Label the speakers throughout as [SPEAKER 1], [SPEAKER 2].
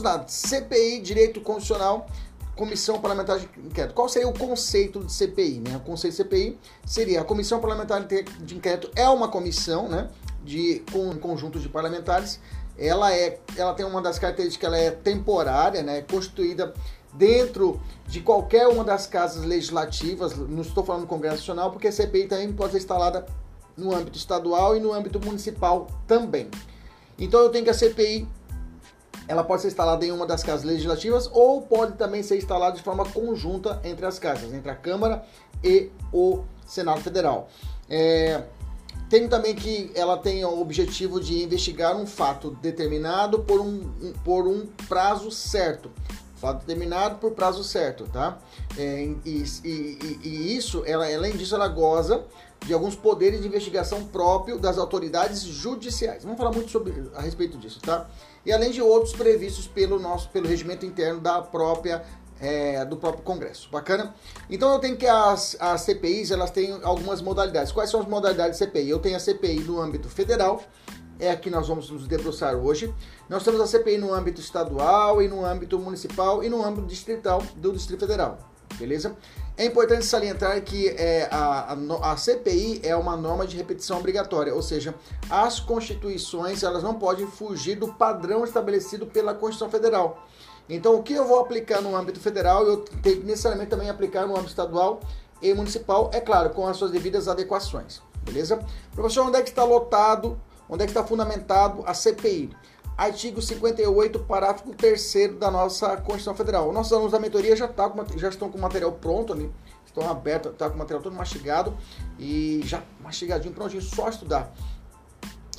[SPEAKER 1] Vamos lá, CPI, Direito Constitucional, Comissão Parlamentar de Inquérito. Qual seria o conceito de CPI? Né? O conceito de CPI seria a Comissão Parlamentar de Inquérito é uma comissão, né, de com um conjunto de parlamentares. Ela é, ela tem uma das características que ela é temporária, né, constituída dentro de qualquer uma das casas legislativas. Não estou falando do Congresso Nacional, porque a CPI também pode ser instalada no âmbito estadual e no âmbito municipal também. Então eu tenho que a CPI ela pode ser instalada em uma das casas legislativas ou pode também ser instalada de forma conjunta entre as casas, entre a Câmara e o Senado Federal. É, tem também que ela tem o objetivo de investigar um fato determinado por um, um por um prazo certo. Fato determinado por prazo certo, tá? É, e, e, e, isso, ela, além disso, ela goza de alguns poderes de investigação próprio das autoridades judiciais. Vamos falar muito sobre a respeito disso, tá? e além de outros previstos pelo nosso pelo regimento interno da própria é, do próprio Congresso. Bacana? Então eu tenho que as, as CPIs elas têm algumas modalidades. Quais são as modalidades de CPI? Eu tenho a CPI no âmbito federal, é aqui nós vamos nos debruçar hoje. Nós temos a CPI no âmbito estadual e no âmbito municipal e no âmbito distrital do Distrito Federal. Beleza? É importante salientar que é, a, a, a, CPI é uma norma de repetição obrigatória, ou seja, as constituições elas não podem fugir do padrão estabelecido pela Constituição Federal. Então, o que eu vou aplicar no âmbito federal, eu tenho que necessariamente também aplicar no âmbito estadual e municipal, é claro, com as suas devidas adequações. Beleza? Professor, onde é que está lotado, onde é que está fundamentado a CPI? artigo 58, parágrafo 3 da nossa Constituição Federal. Nossos alunos da mentoria já, tá com, já estão com o material pronto ali, estão abertos, está com o material todo mastigado e já mastigadinho, prontinho, só estudar.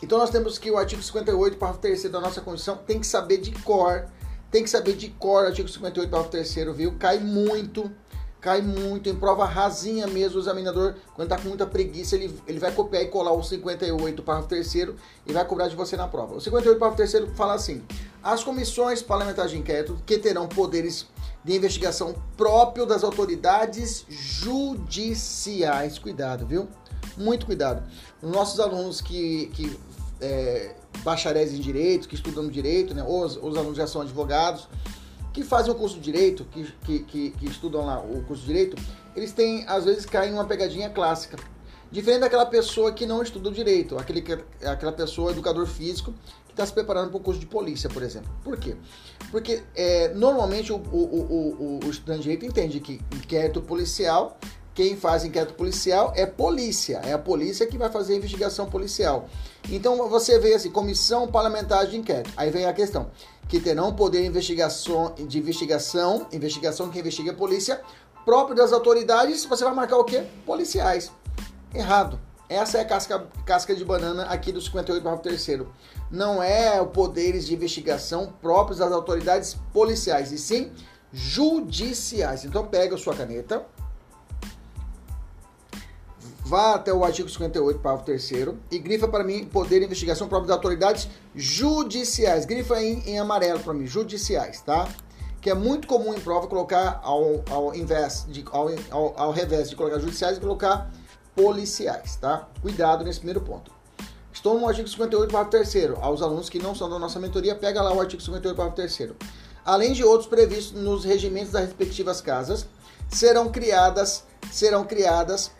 [SPEAKER 1] Então nós temos que o artigo 58, parágrafo 3 da nossa Constituição, tem que saber de cor, tem que saber de cor artigo 58, parágrafo 3 viu? Cai muito cai muito, em prova rasinha mesmo, o examinador, quando tá com muita preguiça, ele, ele vai copiar e colar o 58, parágrafo terceiro e vai cobrar de você na prova. O 58, parágrafo terceiro fala assim, as comissões parlamentares de inquérito, que terão poderes de investigação próprio das autoridades judiciais, cuidado, viu? Muito cuidado. Os nossos alunos que, que é, bacharéis em direito, que estudam direito, né, os, os alunos já são advogados, que fazem o curso de direito, que, que, que, que, estudam lá o curso de direito, eles têm, às vezes, caem numa pegadinha clássica. Diferente daquela pessoa que não estuda o direito, aquele, aquela pessoa, educador físico, que está se preparando para o curso de polícia, por exemplo. Por quê? Porque é, normalmente o, o, o, o, estudante de direito entende que inquérito policial, quem faz inquérito policial é polícia, é a polícia que vai fazer a investigação policial. Então você vê assim, comissão parlamentar de inquérito. Aí vem a questão: que terão poder de investigação, investigação, investigação que investiga a polícia, próprio das autoridades, você vai marcar o quê? Policiais. Errado. Essa é a casca, casca de banana aqui do 58 para terceiro. Não é o poderes de investigação próprios das autoridades policiais, e sim judiciais. Então pega a sua caneta, vá até o artigo 58, parágrafo 3 e grifa para mim poder de investigação própria das autoridades judiciais. Grifa em, em amarelo para mim, judiciais, tá? Que é muito comum em prova colocar ao, ao invés de ao, ao, ao revés de colocar judiciais e colocar policiais, tá? Cuidado nesse primeiro ponto. Estou no artigo 58, parágrafo 3 Aos alunos que não são da nossa mentoria, pega lá o artigo 58, parágrafo 3 Além de outros previstos nos regimentos das respectivas casas, serão criadas serão criadas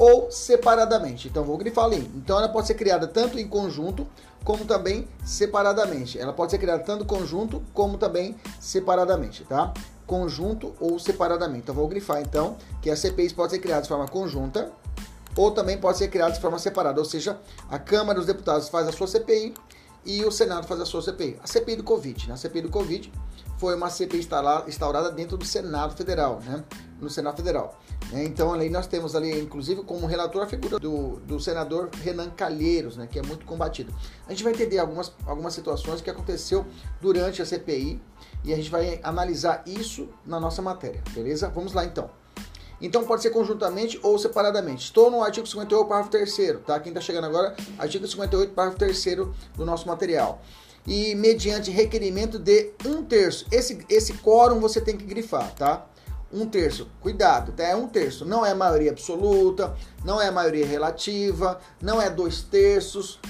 [SPEAKER 1] ou separadamente. Então vou grifar ali. Então ela pode ser criada tanto em conjunto como também separadamente. Ela pode ser criada tanto conjunto como também separadamente, tá? Conjunto ou separadamente. Então vou grifar então que as CPIs podem ser criadas de forma conjunta ou também pode ser criadas de forma separada, ou seja, a Câmara dos Deputados faz a sua CPI e o Senado faz a sua CPI. A CPI do Covid, né? A CPI do Covid foi uma CPI instaurada dentro do Senado Federal, né? No Senado Federal. Né? Então ali nós temos ali, inclusive, como relator a figura do, do senador Renan Calheiros, né? Que é muito combatido. A gente vai entender algumas, algumas situações que aconteceu durante a CPI e a gente vai analisar isso na nossa matéria, beleza? Vamos lá então. Então pode ser conjuntamente ou separadamente. Estou no artigo 58, parágrafo 3 tá? Quem está chegando agora, artigo 58, parágrafo 3 do nosso material. E mediante requerimento de um terço. Esse, esse quórum você tem que grifar, tá? Um terço. Cuidado, tá? É um terço. Não é maioria absoluta, não é maioria relativa, não é dois terços.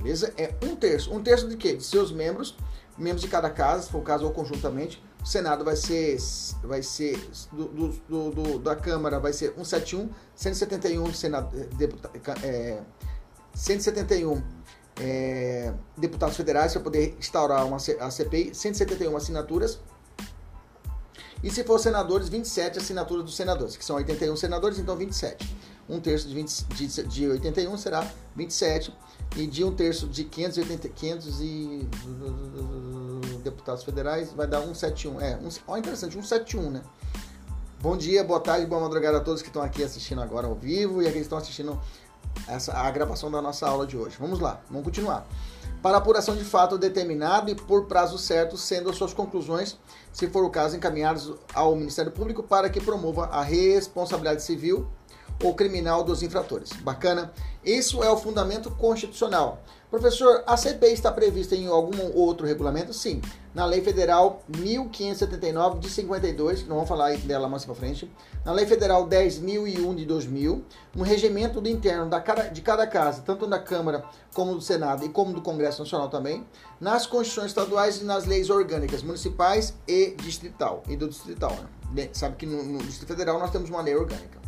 [SPEAKER 1] Beleza? É um terço. Um terço de quê? De seus membros, membros de cada casa, se for o caso, ou conjuntamente, o Senado vai ser, vai ser do, do, do, da Câmara vai ser 171, 171 senado, deputa, é, 171 é, deputados federais para poder instaurar uma, a CPI, 171 assinaturas. E se for senadores, 27 assinaturas dos senadores, que são 81 senadores, então 27. Um terço de, 20, de, de 81 será 27, e de um terço de 580, 500 e deputados federais, vai dar 171. É, um, ó, interessante, 171, né? Bom dia, boa tarde, boa madrugada a todos que estão aqui assistindo agora ao vivo e aqueles que estão assistindo essa, a gravação da nossa aula de hoje. Vamos lá, vamos continuar. Para apuração de fato determinado e por prazo certo, sendo as suas conclusões, se for o caso, encaminhadas ao Ministério Público para que promova a responsabilidade civil ou criminal dos infratores. Bacana? Isso é o fundamento constitucional. Professor, a CPI está prevista em algum outro regulamento? Sim. Na Lei Federal 1579 de 52, não vamos falar dela mais para frente. Na Lei Federal 10.001 de 2000, no regimento do interno da, de cada casa, tanto da Câmara como do Senado e como do Congresso Nacional também, nas constituições estaduais e nas leis orgânicas municipais e distrital e do distrital. Né? Sabe que no, no Distrito Federal nós temos uma lei orgânica.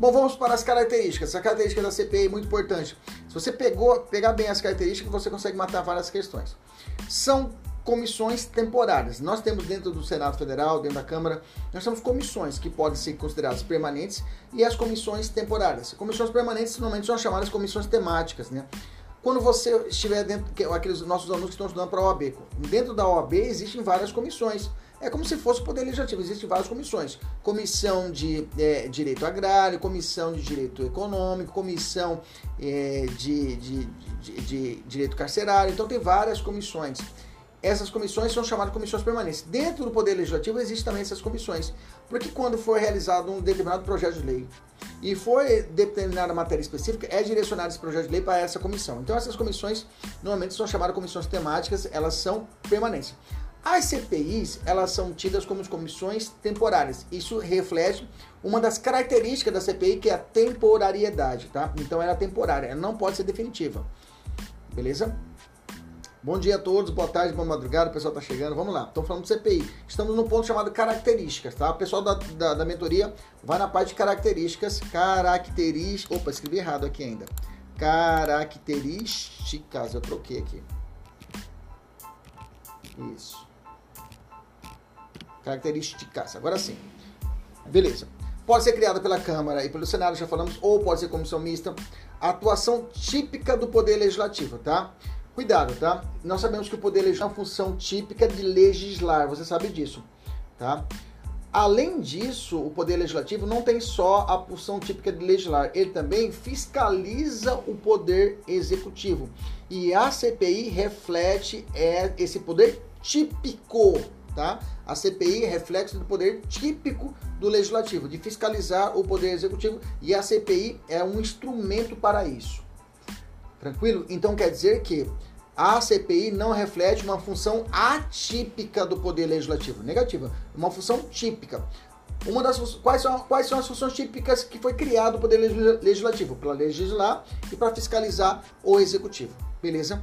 [SPEAKER 1] Bom, vamos para as características. A característica da CPI é muito importante. Se você pegou, pegar bem as características, você consegue matar várias questões. São comissões temporárias. Nós temos dentro do Senado Federal, dentro da Câmara, nós temos comissões que podem ser consideradas permanentes e as comissões temporárias. Comissões permanentes normalmente são chamadas comissões temáticas, né? Quando você estiver dentro, aqueles nossos alunos que estão estudando para a OAB, dentro da OAB existem várias comissões. É como se fosse o Poder Legislativo, existem várias comissões. Comissão de é, Direito Agrário, Comissão de Direito Econômico, Comissão é, de, de, de, de Direito Carcerário, então tem várias comissões. Essas comissões são chamadas comissões permanentes. Dentro do Poder Legislativo existem também essas comissões, porque quando for realizado um determinado projeto de lei e for determinada matéria específica, é direcionado esse projeto de lei para essa comissão. Então essas comissões normalmente são chamadas comissões temáticas, elas são permanentes. As CPIs, elas são tidas como comissões temporárias. Isso reflete uma das características da CPI, que é a temporariedade, tá? Então ela é temporária, ela não pode ser definitiva. Beleza? Bom dia a todos, boa tarde, boa madrugada, o pessoal tá chegando, vamos lá. Estamos falando de CPI. Estamos no ponto chamado características, tá? O pessoal da, da, da mentoria vai na parte de características, características... Opa, escrevi errado aqui ainda. Características, eu troquei aqui. Isso. Características. Agora sim. Beleza. Pode ser criada pela Câmara e pelo Senado, já falamos, ou pode ser comissão mista. Atuação típica do Poder Legislativo, tá? Cuidado, tá? Nós sabemos que o Poder Legislativo é uma função típica de legislar, você sabe disso, tá? Além disso, o Poder Legislativo não tem só a função típica de legislar, ele também fiscaliza o Poder Executivo. E a CPI reflete é, esse poder típico tá? A CPI é reflexo do poder típico do legislativo, de fiscalizar o poder executivo, e a CPI é um instrumento para isso. Tranquilo? Então quer dizer que a CPI não reflete uma função atípica do poder legislativo, negativa, uma função típica. Uma das quais são, quais são as funções típicas que foi criado o poder legislativo? Para legislar e para fiscalizar o executivo. Beleza?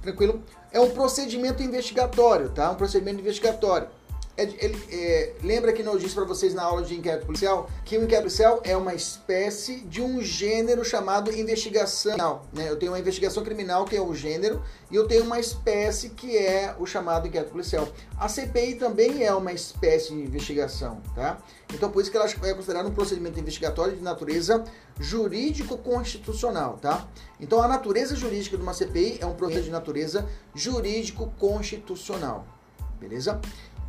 [SPEAKER 1] Tranquilo? É um procedimento investigatório, tá? Um procedimento investigatório. É, ele, é, lembra que eu disse para vocês na aula de inquérito policial que o inquérito policial é uma espécie de um gênero chamado investigação. Né? Eu tenho uma investigação criminal, que é o gênero, e eu tenho uma espécie que é o chamado inquérito policial. A CPI também é uma espécie de investigação, tá? Então, por isso que ela é considerada um procedimento investigatório de natureza jurídico-constitucional, tá? Então, a natureza jurídica de uma CPI é um processo de natureza jurídico-constitucional, beleza?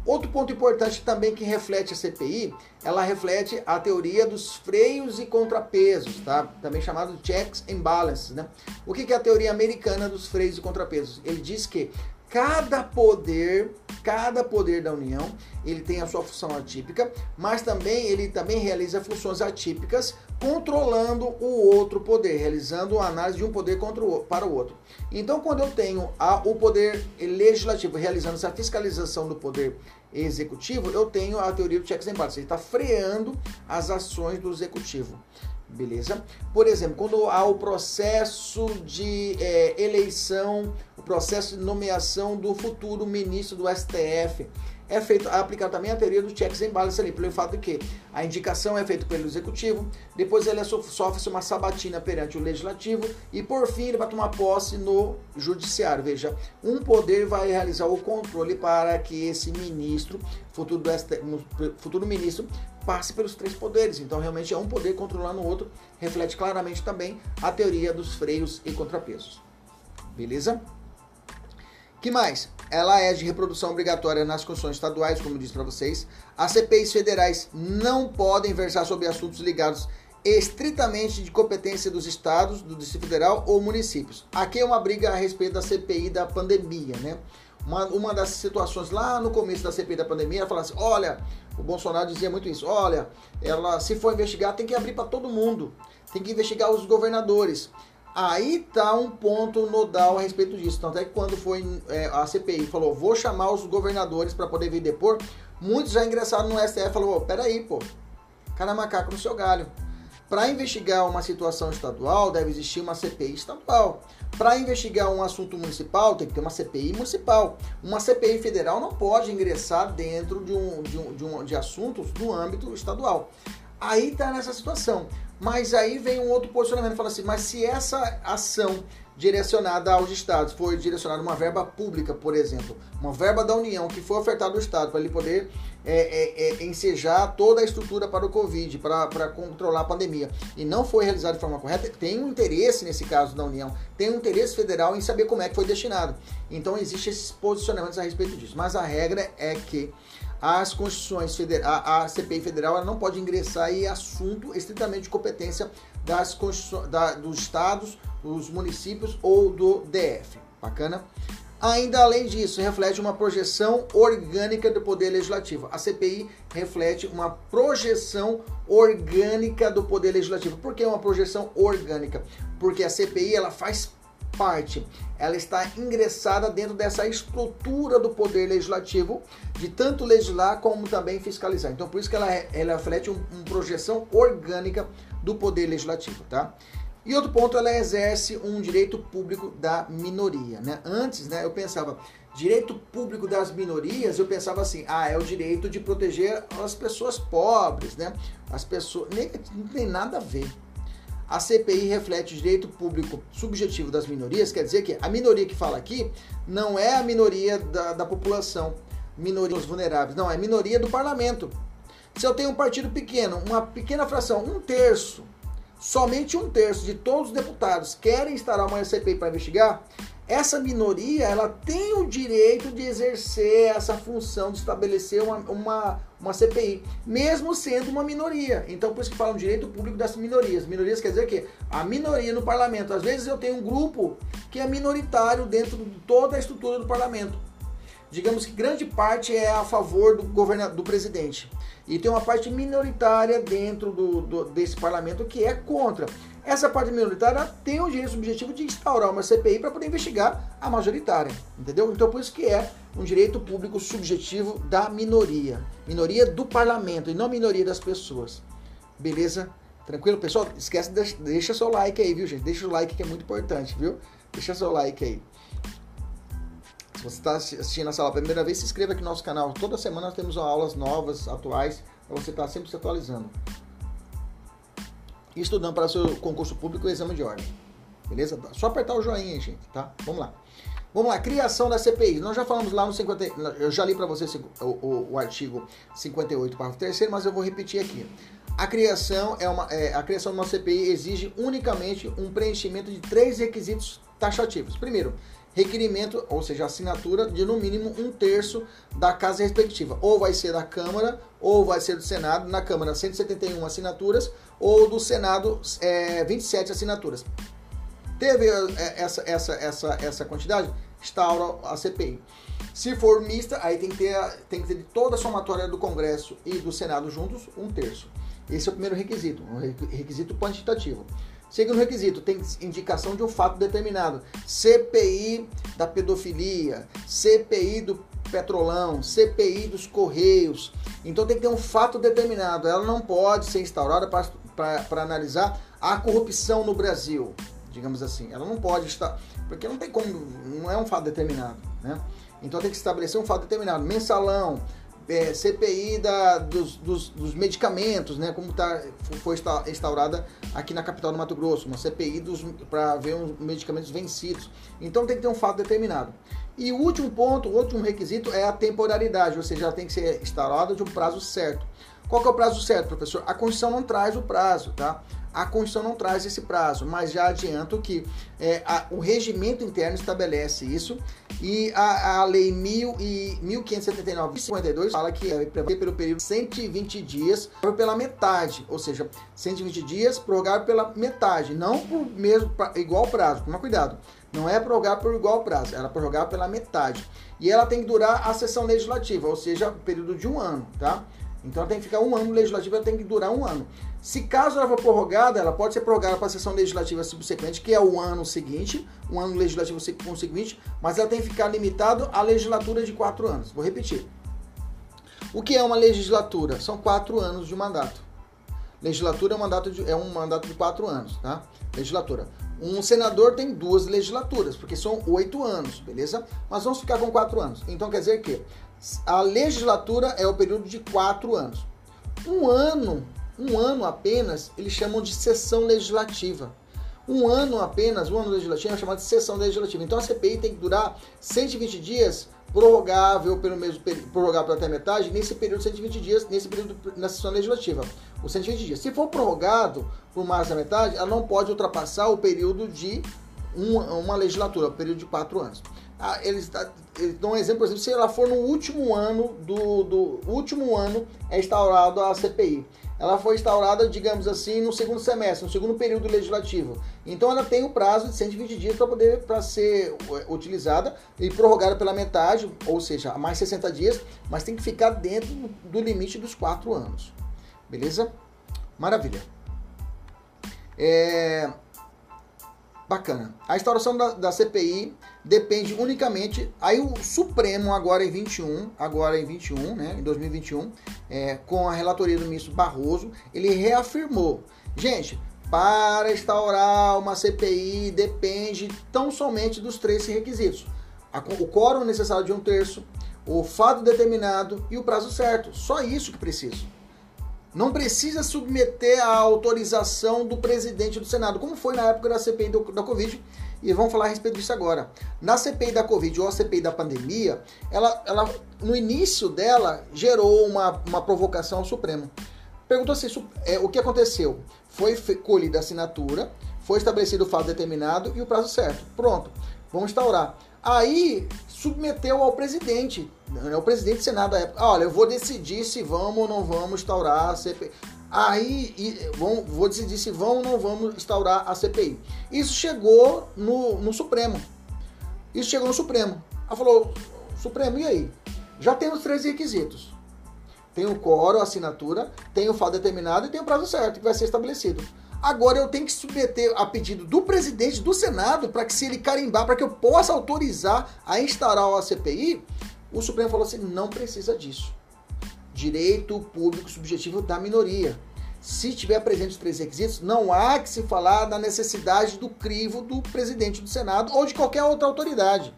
[SPEAKER 1] Outro ponto importante também que reflete a CPI, ela reflete a teoria dos freios e contrapesos, tá? Também chamado checks and balances, né? O que é a teoria americana dos freios e contrapesos? Ele diz que cada poder, cada poder da União, ele tem a sua função atípica, mas também ele também realiza funções atípicas controlando o outro poder, realizando a análise de um poder contra o, para o outro. Então, quando eu tenho a, o poder legislativo realizando essa fiscalização do poder executivo, eu tenho a teoria do checks and balances. Ele está freando as ações do executivo. Beleza? Por exemplo, quando há o processo de é, eleição, processo de nomeação do futuro ministro do STF, é feito aplicar também a teoria do checks and balances ali, pelo fato de que a indicação é feita pelo executivo, depois ele sofre uma sabatina perante o legislativo e por fim ele vai tomar posse no judiciário. Veja, um poder vai realizar o controle para que esse ministro, futuro, STF, futuro ministro, passe pelos três poderes. Então, realmente é um poder controlando o outro, reflete claramente também a teoria dos freios e contrapesos. Beleza? Que mais? Ela é de reprodução obrigatória nas constituições estaduais, como disse para vocês. As CPIs federais não podem versar sobre assuntos ligados estritamente de competência dos estados, do Distrito Federal ou municípios. Aqui é uma briga a respeito da CPI da pandemia, né? Uma, uma das situações lá no começo da CPI da pandemia, ela falava assim: olha, o Bolsonaro dizia muito isso, olha, ela se for investigar tem que abrir para todo mundo, tem que investigar os governadores. Aí tá um ponto nodal a respeito disso. Tanto é que quando foi é, a CPI falou, vou chamar os governadores para poder vir depor, muitos já ingressaram no STF e oh, peraí, pô, cara macaco no seu galho. Para investigar uma situação estadual, deve existir uma CPI estadual. Para investigar um assunto municipal, tem que ter uma CPI municipal. Uma CPI federal não pode ingressar dentro de, um, de, um, de, um, de assuntos do âmbito estadual. Aí está nessa situação. Mas aí vem um outro posicionamento, fala assim, mas se essa ação direcionada aos estados for direcionada uma verba pública, por exemplo, uma verba da União que foi ofertada ao Estado para ele poder é, é, é, ensejar toda a estrutura para o Covid, para controlar a pandemia, e não foi realizado de forma correta, tem um interesse nesse caso da União, tem um interesse federal em saber como é que foi destinado. Então existe esses posicionamentos a respeito disso. Mas a regra é que as constituições federais, a, CPI federal não pode ingressar em assunto estritamente de competência das da, dos estados, dos municípios ou do DF. Bacana? Ainda além disso, reflete uma projeção orgânica do poder legislativo. A CPI reflete uma projeção orgânica do poder legislativo. Por que uma projeção orgânica? Porque a CPI ela faz parte, ela está ingressada dentro dessa estrutura do poder legislativo, de tanto legislar como também fiscalizar. Então, por isso que ela, ela reflete uma um projeção orgânica do poder legislativo, tá? E outro ponto, ela exerce um direito público da minoria, né? Antes, né, eu pensava, direito público das minorias, eu pensava assim, ah, é o direito de proteger as pessoas pobres, né? As pessoas, nem, não tem nada a ver. A CPI reflete o direito público subjetivo das minorias, quer dizer que a minoria que fala aqui não é a minoria da, da população, minorias vulneráveis, não, é a minoria do parlamento. Se eu tenho um partido pequeno, uma pequena fração, um terço, somente um terço de todos os deputados querem instalar uma CPI para investigar, essa minoria ela tem o direito de exercer essa função de estabelecer uma, uma, uma CPI, mesmo sendo uma minoria. Então, por isso que falam direito público das minorias. Minorias quer dizer que a minoria no parlamento, às vezes eu tenho um grupo que é minoritário dentro de toda a estrutura do parlamento. Digamos que grande parte é a favor do, governador, do presidente. E tem uma parte minoritária dentro do, do, desse parlamento que é contra. Essa parte minoritária tem o direito subjetivo de instaurar uma CPI para poder investigar a majoritária, entendeu? Então por isso que é um direito público subjetivo da minoria, minoria do parlamento e não minoria das pessoas. Beleza? Tranquilo, pessoal? Esquece, deixa, seu like aí, viu, gente? Deixa o like que é muito importante, viu? Deixa seu like aí. Se você está assistindo essa aula pela primeira vez, se inscreva aqui no nosso canal. Toda semana nós temos aulas novas, atuais, para você estar tá sempre se atualizando. Estudando para seu concurso público e exame de ordem. Beleza? Só apertar o joinha, gente, tá? Vamos lá. Vamos lá, criação da CPI. Nós já falamos lá no 50. Eu já li para você o, o, o, artigo 58, parágrafo 3, mas eu vou repetir aqui. A criação, é uma, é, a criação de uma CPI exige unicamente um preenchimento de três requisitos taxativos. Primeiro, requerimento, ou seja, assinatura de no mínimo um terço da casa respectiva. Ou vai ser da Câmara, ou vai ser do Senado. Na Câmara, 171 assinaturas, ou do Senado, é, 27 assinaturas. Teve é, essa, essa, essa, essa quantidade? Instaura a CPI. Se for mista, aí tem que ter, tem que ter toda a somatória do Congresso e do Senado juntos, um terço. Esse é o primeiro requisito, um requisito quantitativo. Segundo requisito, tem indicação de um fato determinado. CPI da pedofilia, CPI do petrolão, CPI dos correios. Então tem que ter um fato determinado. Ela não pode ser instaurada para analisar a corrupção no Brasil digamos assim. Ela não pode estar. Porque não tem como. Não é um fato determinado. Né? Então tem que estabelecer um fato determinado. Mensalão, é, CPI da, dos, dos, dos, medicamentos, né? Como tá, foi instaurada aqui na capital do Mato Grosso, uma CPI para ver os medicamentos vencidos. Então tem que ter um fato determinado. E o último ponto, o último requisito é a temporalidade, ou seja, ela tem que ser instaurada de um prazo certo. Qual que é o prazo certo, professor? A Constituição não traz o prazo, tá? A Constituição não traz esse prazo, mas já adianto que é, a, o regimento interno estabelece isso e a, a Lei 1000 e 1579 fala que é pelo período de 120 dias pela metade, ou seja, 120 dias prorrogar pela metade, não por mesmo igual prazo. Toma cuidado, não é prorrogar por igual prazo, ela é prorrogar pela metade. E ela tem que durar a sessão legislativa, ou seja, período de um ano, tá? Então ela tem que ficar um ano legislativo, ela tem que durar um ano. Se caso ela for prorrogada, ela pode ser prorrogada para a sessão legislativa subsequente, que é o ano seguinte, um ano legislativo seguinte, mas ela tem que ficar limitado à legislatura de quatro anos. Vou repetir. O que é uma legislatura? São quatro anos de mandato. Legislatura é um mandato de, é um mandato de quatro anos, tá? Legislatura. Um senador tem duas legislaturas, porque são oito anos, beleza? Mas vamos ficar com quatro anos. Então quer dizer que a legislatura é o período de quatro anos. Um ano, um ano apenas, eles chamam de sessão legislativa. Um ano apenas, um ano legislativo é chamado de sessão legislativa. Então a CPI tem que durar 120 dias, prorrogável pelo mesmo prorrogável até metade, nesse período de 120 dias, nesse período na sessão legislativa. Os 120 dias. Se for prorrogado por mais da metade, ela não pode ultrapassar o período de uma, uma legislatura, o período de quatro anos. Ah, eles, eles dão um exemplo, por exemplo, se ela for no último ano do, do último ano é instaurado a CPI. Ela foi instaurada, digamos assim, no segundo semestre, no segundo período legislativo. Então ela tem o prazo de 120 dias para poder para ser utilizada e prorrogada pela metade, ou seja, mais 60 dias, mas tem que ficar dentro do limite dos quatro anos. Beleza? Maravilha. É, Bacana. A instauração da, da, CPI depende unicamente. Aí o Supremo, agora em 21, agora em 21, né, em 2021, é, com a relatoria do ministro Barroso, ele reafirmou: gente, para instaurar uma CPI depende tão somente dos três requisitos: a, o quórum necessário de um terço, o fato determinado e o prazo certo. Só isso que precisa não precisa submeter a autorização do presidente do Senado, como foi na época da CPI do, da Covid, e vamos falar a respeito disso agora. Na CPI da Covid ou a CPI da pandemia, ela, ela no início dela gerou uma, uma provocação ao Supremo. Perguntou se é, o que aconteceu. Foi colhida a assinatura, foi estabelecido o fato determinado e o prazo certo. Pronto, vamos instaurar. Aí submeteu ao presidente, né, o presidente do Senado da época. Olha, eu vou decidir se vamos ou não vamos instaurar a CPI. Aí e, vão, vou decidir se vão ou não vamos instaurar a CPI. Isso chegou no, no Supremo. Isso chegou no Supremo. Ela falou, Supremo, e aí? Já tem os três requisitos. Tem o quórum, a assinatura, tem o fato determinado e tem o prazo certo que vai ser estabelecido. Agora eu tenho que submeter a pedido do presidente do Senado para que se ele carimbar, para que eu possa autorizar a instaurar a CPI, o Supremo falou assim: não precisa disso. Direito público subjetivo da minoria. Se tiver presente os três requisitos, não há que se falar da necessidade do crivo do presidente do Senado ou de qualquer outra autoridade.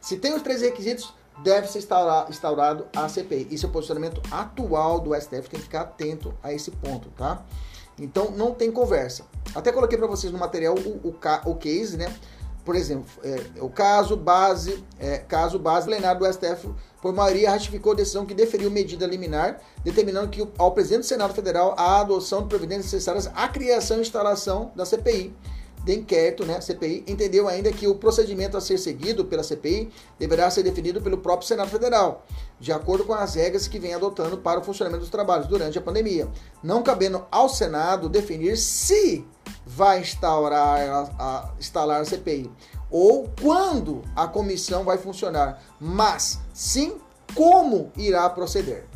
[SPEAKER 1] Se tem os três requisitos, deve ser instaurado a CPI. Isso é o posicionamento atual do STF, tem que ficar atento a esse ponto, tá? Então não tem conversa. Até coloquei para vocês no material o, o, o case, né? Por exemplo, é, o caso base, é, caso base plenário do STF, por maioria, ratificou a decisão que deferiu medida liminar, determinando que ao presidente do Senado Federal a adoção de providências necessárias à criação e instalação da CPI de inquérito, né, CPI, entendeu ainda que o procedimento a ser seguido pela CPI deverá ser definido pelo próprio Senado Federal, de acordo com as regras que vem adotando para o funcionamento dos trabalhos durante a pandemia, não cabendo ao Senado definir se vai instaurar a, a, instalar a CPI ou quando a comissão vai funcionar, mas sim como irá proceder.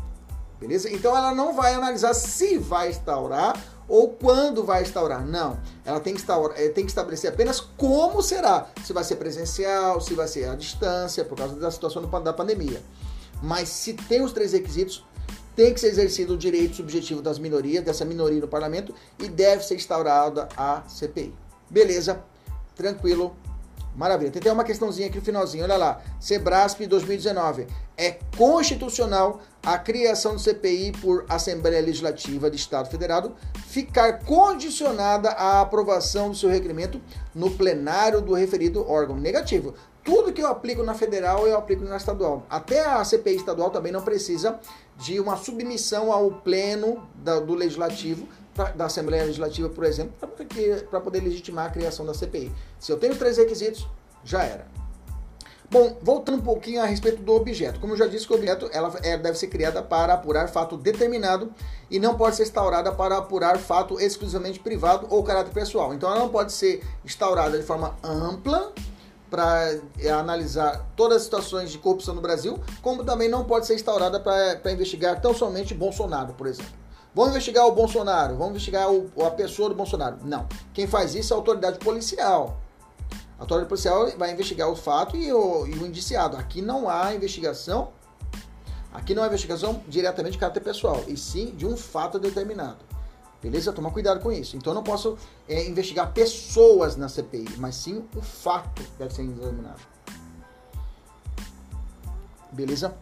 [SPEAKER 1] Beleza? Então ela não vai analisar se vai instaurar ou quando vai instaurar. Não. Ela tem que, instaurar, eh, tem que estabelecer apenas como será. Se vai ser presencial, se vai ser à distância, por causa da situação da pandemia. Mas se tem os três requisitos, tem que ser exercido o direito subjetivo das minorias, dessa minoria no parlamento, e deve ser instaurada a CPI. Beleza? Tranquilo. Maravilha. Tem até uma questãozinha aqui no finalzinho. Olha lá. Sebrasp 2019. É constitucional a criação do CPI por Assembleia Legislativa de Estado Federado ficar condicionada à aprovação do seu requerimento no plenário do referido órgão. Negativo. Tudo que eu aplico na federal, eu aplico na estadual. Até a CPI estadual também não precisa de uma submissão ao pleno do legislativo, pra, da Assembleia Legislativa, por exemplo, para poder legitimar a criação da CPI. Se eu tenho três requisitos, já era. Bom, voltando um pouquinho a respeito do objeto. Como eu já disse, que o objeto ela é, deve ser criada para apurar fato determinado e não pode ser instaurada para apurar fato exclusivamente privado ou caráter pessoal. Então ela não pode ser instaurada de forma ampla para é, analisar todas as situações de corrupção no Brasil, como também não pode ser instaurada para investigar tão somente Bolsonaro, por exemplo. Vamos investigar o Bolsonaro, vamos investigar o, a pessoa do Bolsonaro. Não. Quem faz isso é a autoridade policial. A autoridade policial vai investigar o fato e o, e o indiciado. Aqui não há investigação, aqui não há investigação diretamente de caráter pessoal, e sim de um fato determinado. Beleza? Toma cuidado com isso. Então eu não posso é, investigar pessoas na CPI, mas sim o fato deve ser examinado. Beleza?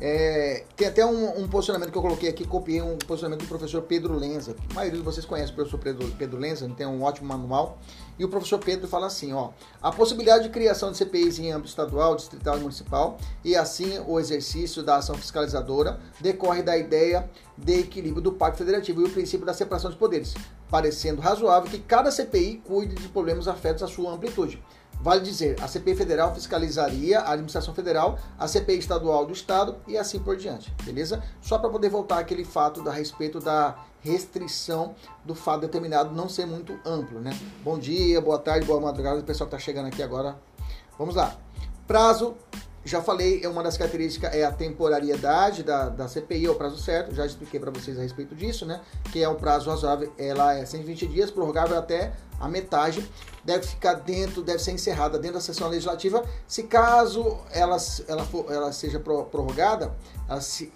[SPEAKER 1] É, tem até um, um, posicionamento que eu coloquei aqui, copiei um posicionamento do professor Pedro Lenza. A maioria de vocês conhece o professor Pedro, Pedro Lenza, tem um ótimo manual. E o professor Pedro fala assim: ó, a possibilidade de criação de CPIs em âmbito estadual, distrital e municipal, e assim o exercício da ação fiscalizadora, decorre da ideia de equilíbrio do Pacto Federativo e o princípio da separação dos poderes, parecendo razoável que cada CPI cuide de problemas afetos à sua amplitude Vale dizer, a CPI federal fiscalizaria a administração federal, a CPI estadual do estado e assim por diante, beleza? Só para poder voltar aquele fato da respeito da restrição do fato determinado não ser muito amplo, né? Bom dia, boa tarde, boa madrugada, o pessoal que está chegando aqui agora. Vamos lá. Prazo já falei, é uma das características é a temporariedade da, da CPI, é o prazo certo, já expliquei para vocês a respeito disso, né? Que é um prazo razoável, ela é 120 dias, prorrogável até a metade, deve ficar dentro, deve ser encerrada dentro da sessão legislativa. Se caso ela, ela, for, ela seja prorrogada,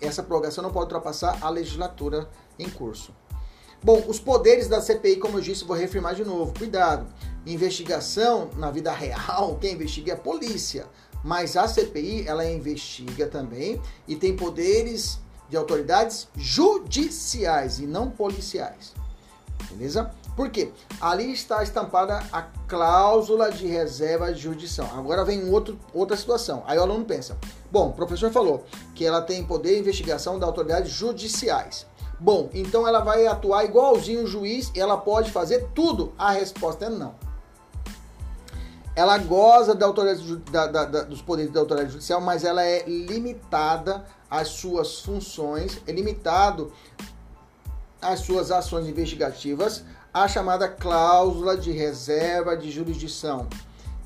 [SPEAKER 1] essa prorrogação não pode ultrapassar a legislatura em curso. Bom, os poderes da CPI, como eu disse, vou reafirmar de novo. Cuidado. Investigação na vida real, quem investiga é a polícia. Mas a CPI, ela investiga também e tem poderes de autoridades judiciais e não policiais. Beleza? Por quê? Ali está estampada a cláusula de reserva de jurisdição. Agora vem outro, outra situação. Aí o aluno pensa: bom, o professor falou que ela tem poder de investigação das autoridades judiciais. Bom, então ela vai atuar igualzinho o juiz e ela pode fazer tudo? A resposta é não ela goza da autoridade, da, da, da, dos poderes da autoridade judicial, mas ela é limitada às suas funções, é limitado às suas ações investigativas, a chamada cláusula de reserva de jurisdição.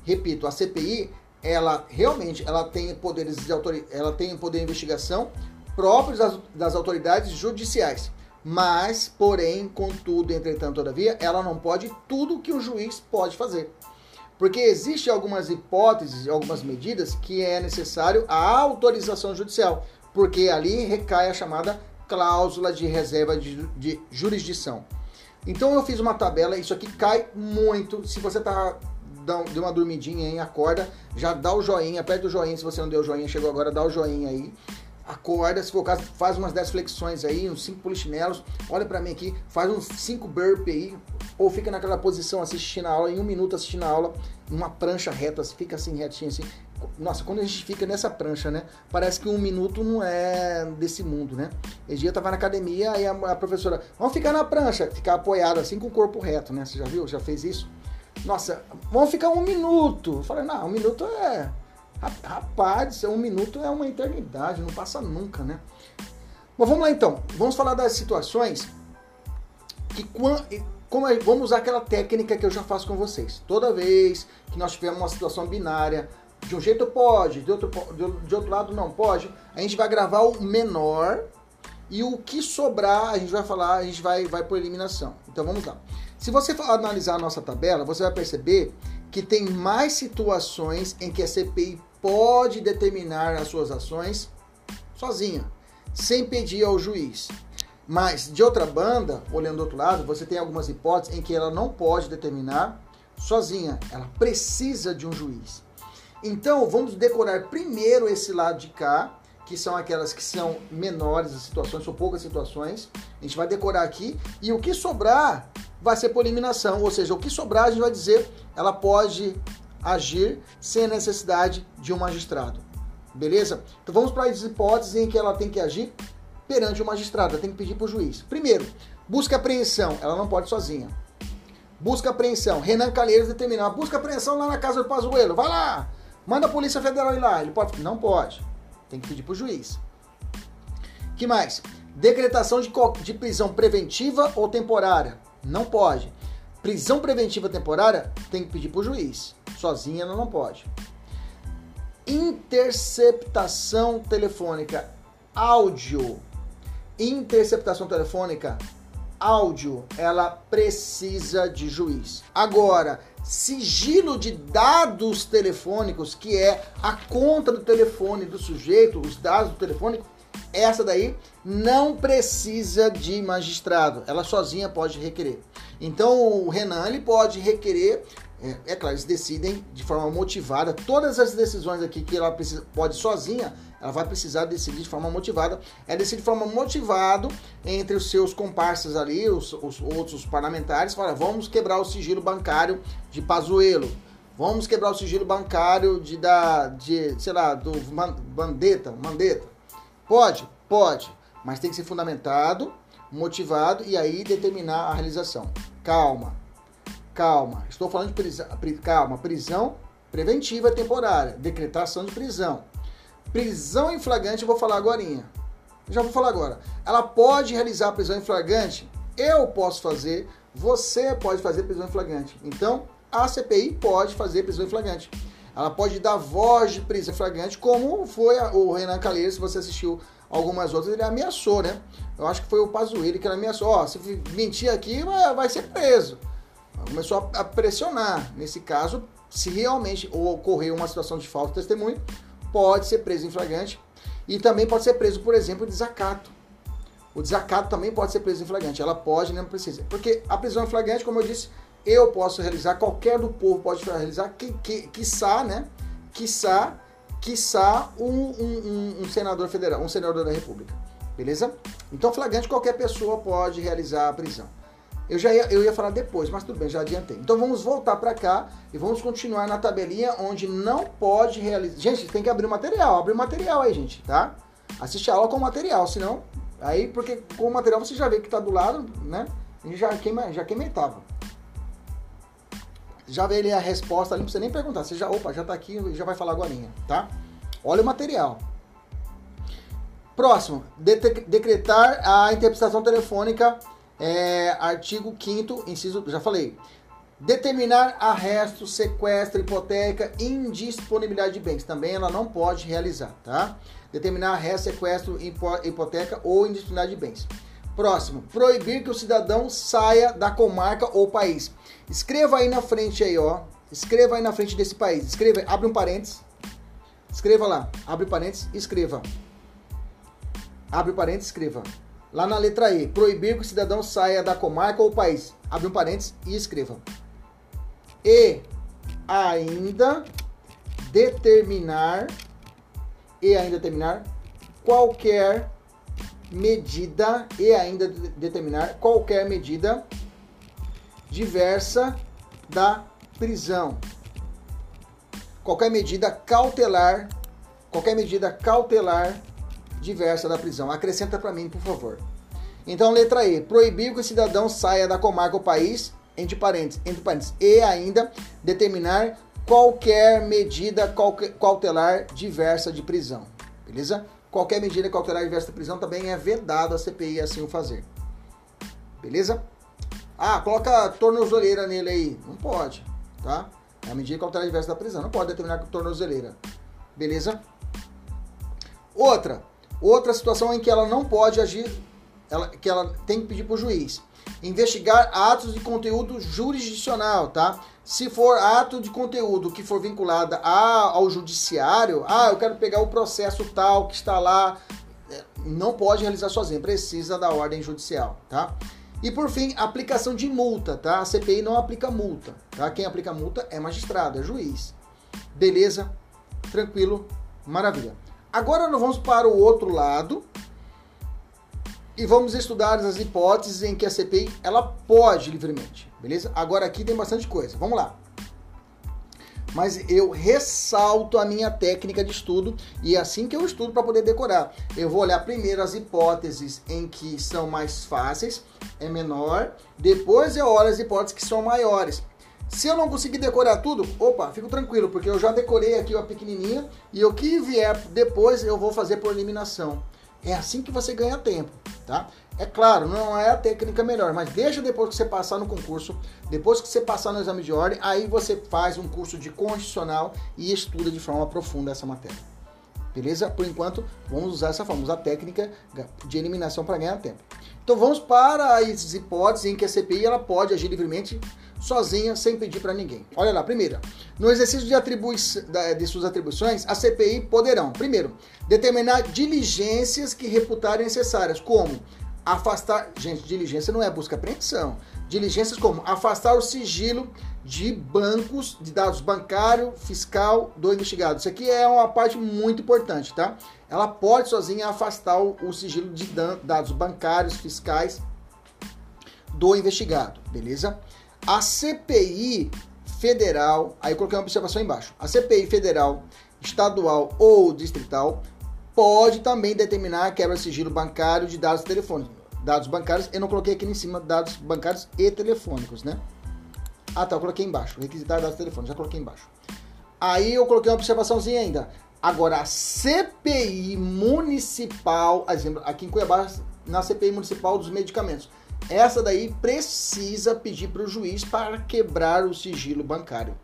[SPEAKER 1] Repito, a CPI, ela realmente ela tem poderes de autoridade, ela tem poder de investigação próprios das, das autoridades judiciais. Mas, porém, contudo, entretanto, todavia, ela não pode tudo que o juiz pode fazer. Porque existe algumas hipóteses, algumas medidas que é necessário a autorização judicial, porque ali recai a chamada cláusula de reserva de, de jurisdição. Então eu fiz uma tabela, isso aqui cai muito se você está dê uma dormidinha acorda, já dá o joinha, aperta o joinha, se você não deu o joinha, chegou agora, dá o joinha aí. Acorda, se for o caso, faz umas 10 flexões aí, uns 5 polichinelos. Olha para mim aqui, faz uns 5 burp aí, ou fica naquela posição assistindo a aula, em um minuto assistindo a aula, numa prancha reta, fica assim retinho assim. Nossa, quando a gente fica nessa prancha, né? Parece que um minuto não é desse mundo, né? Esse dia eu tava na academia e a, a professora, vamos ficar na prancha, ficar apoiado assim com o corpo reto, né? Você já viu? Já fez isso? Nossa, vamos ficar um minuto. Eu falei, não, um minuto é. Rapaz, um minuto é uma eternidade, não passa nunca, né? Bom, vamos lá então. Vamos falar das situações que como é, vamos usar aquela técnica que eu já faço com vocês. Toda vez que nós tivermos uma situação binária, de um jeito pode, de outro, de outro lado não pode, a gente vai gravar o menor e o que sobrar a gente vai falar, a gente vai, vai por eliminação. Então vamos lá. Se você analisar a nossa tabela, você vai perceber que tem mais situações em que a CPI pode determinar as suas ações sozinha, sem pedir ao juiz. Mas, de outra banda, olhando do outro lado, você tem algumas hipóteses em que ela não pode determinar sozinha, ela precisa de um juiz. Então, vamos decorar primeiro esse lado de cá, que são aquelas que são menores as situações, são poucas situações. A gente vai decorar aqui e o que sobrar vai ser por eliminação, ou seja, o que sobrar a gente vai dizer, ela pode agir sem necessidade de um magistrado. Beleza? Então vamos para as hipóteses em que ela tem que agir perante o magistrado, ela tem que pedir para o juiz. Primeiro, busca apreensão, ela não pode sozinha. Busca apreensão, Renan Calheiros determinar, busca apreensão lá na casa do Pazuello, vai lá, manda a Polícia Federal ir lá. Ele pode? Não pode, tem que pedir para o juiz. que mais? Decretação de, de prisão preventiva ou temporária, não pode. Prisão preventiva temporária tem que pedir para o juiz, sozinha ela não pode. Interceptação telefônica, áudio, interceptação telefônica, áudio, ela precisa de juiz. Agora, sigilo de dados telefônicos, que é a conta do telefone do sujeito, os dados do telefone, essa daí não precisa de magistrado, ela sozinha pode requerer. Então o Renan ele pode requerer é, é, claro, eles decidem de forma motivada. Todas as decisões aqui que ela precisa, pode sozinha, ela vai precisar decidir de forma motivada. Ela decide de forma motivada entre os seus comparsas ali, os, os outros parlamentares, fala, vamos quebrar o sigilo bancário de Pazuello. Vamos quebrar o sigilo bancário de, da, de sei lá, do Mandetta, Mandetta. Pode? Pode. Mas tem que ser fundamentado, motivado e aí determinar a realização. Calma Calma, estou falando de prisão, calma, prisão preventiva temporária, decretação de prisão. Prisão em flagrante, eu vou falar agora. Já vou falar agora. Ela pode realizar prisão em flagrante? Eu posso fazer, você pode fazer prisão em flagrante. Então, a CPI pode fazer prisão em flagrante. Ela pode dar voz de prisão flagrante, como foi o Renan Calheiros, se você assistiu algumas outras, ele ameaçou, né? Eu acho que foi o Pazuello que ele ameaçou. Ó, se mentir aqui, vai ser preso começou a pressionar. Nesse caso, se realmente ocorreu uma situação de falta de testemunho, pode ser preso em flagrante e também pode ser preso, por exemplo, desacato. O desacato também pode ser preso em flagrante. Ela pode, não precisa. Porque a prisão em flagrante, como eu disse, eu posso realizar, qualquer do povo pode realizar, que, que, quiçá, né? Quiçá, quiçá um, um, um senador federal, um senador da república. Beleza? Então, flagrante, qualquer pessoa pode realizar a prisão. Eu já ia, eu ia falar depois, mas tudo bem, já adiantei. Então vamos voltar para cá e vamos continuar na tabelinha onde não pode realizar. Gente, tem que abrir o material, abre o material aí, gente, tá? Assiste a aula com o material, senão aí porque com o material você já vê que tá do lado, né? E já queima, já queima etapa. Já vê a resposta ali, não precisa nem perguntar. Você já, opa, já tá aqui e já vai falar agora, tá? Olha o material. Próximo, decretar a interpretação telefônica é, artigo 5 inciso, já falei. Determinar arresto, sequestro, hipoteca, indisponibilidade de bens. Também ela não pode realizar, tá? Determinar arresto, sequestro, hipoteca ou indisponibilidade de bens. Próximo, proibir que o cidadão saia da comarca ou país. Escreva aí na frente aí, ó. Escreva aí na frente desse país. Escreva, abre um parênteses. Escreva lá, abre parênteses, escreva. Abre parênteses, escreva. Lá na letra E, proibir que o cidadão saia da comarca ou país. Abre um parênteses e escreva. E, ainda determinar e ainda determinar qualquer medida e ainda determinar qualquer medida diversa da prisão. Qualquer medida cautelar, qualquer medida cautelar diversa da prisão. Acrescenta para mim, por favor. Então, letra E. Proibir que o cidadão saia da comarca ou país, entre parênteses, entre parênteses, e ainda determinar qualquer medida cautelar diversa de prisão. Beleza? Qualquer medida cautelar diversa de prisão também é vedado a CPI assim o fazer. Beleza? Ah, coloca tornozeleira nele aí. Não pode, tá? É a medida cautelar diversa da prisão. Não pode determinar tornozeleira. Beleza? Outra. Outra situação em que ela não pode agir, ela, que ela tem que pedir para o juiz. Investigar atos de conteúdo jurisdicional, tá? Se for ato de conteúdo que for vinculado ao judiciário, ah, eu quero pegar o processo tal que está lá, é, não pode realizar sozinho, precisa da ordem judicial, tá? E por fim, aplicação de multa, tá? A CPI não aplica multa, tá? Quem aplica multa é magistrado, é juiz. Beleza? Tranquilo? Maravilha. Agora nós vamos para o outro lado e vamos estudar as hipóteses em que a CPI ela pode livremente, beleza? Agora aqui tem bastante coisa. Vamos lá. Mas eu ressalto a minha técnica de estudo e é assim que eu estudo para poder decorar. Eu vou olhar primeiro as hipóteses em que são mais fáceis, é menor, depois eu olho as hipóteses que são maiores. Se eu não conseguir decorar tudo, opa, fico tranquilo, porque eu já decorei aqui a pequenininha e o que vier depois eu vou fazer por eliminação. É assim que você ganha tempo, tá? É claro, não é a técnica melhor, mas deixa depois que você passar no concurso, depois que você passar no exame de ordem, aí você faz um curso de constitucional e estuda de forma profunda essa matéria. Beleza? Por enquanto, vamos usar essa forma, usar a técnica de eliminação para ganhar tempo. Então vamos para as hipóteses em que a CPI ela pode agir livremente sozinha, sem pedir para ninguém. Olha lá, primeira, no exercício de, atribui de suas atribuições, a CPI poderão, primeiro, determinar diligências que reputarem necessárias, como afastar. Gente, diligência não é busca apreensão. Diligências como afastar o sigilo de bancos, de dados bancário, fiscal do investigado. Isso aqui é uma parte muito importante, tá? Ela pode sozinha afastar o sigilo de dados bancários, fiscais do investigado, beleza? A CPI federal, aí eu coloquei uma observação embaixo. A CPI federal, estadual ou distrital pode também determinar a quebra de sigilo bancário de dados telefônicos. Dados bancários, eu não coloquei aqui em cima dados bancários e telefônicos, né? Ah, tá, eu coloquei embaixo. Requisitar dados telefônicos, já coloquei embaixo. Aí eu coloquei uma observaçãozinha ainda. Agora, a CPI municipal, exemplo, aqui em Cuiabá, na CPI municipal dos medicamentos, essa daí precisa pedir para o juiz para quebrar o sigilo bancário.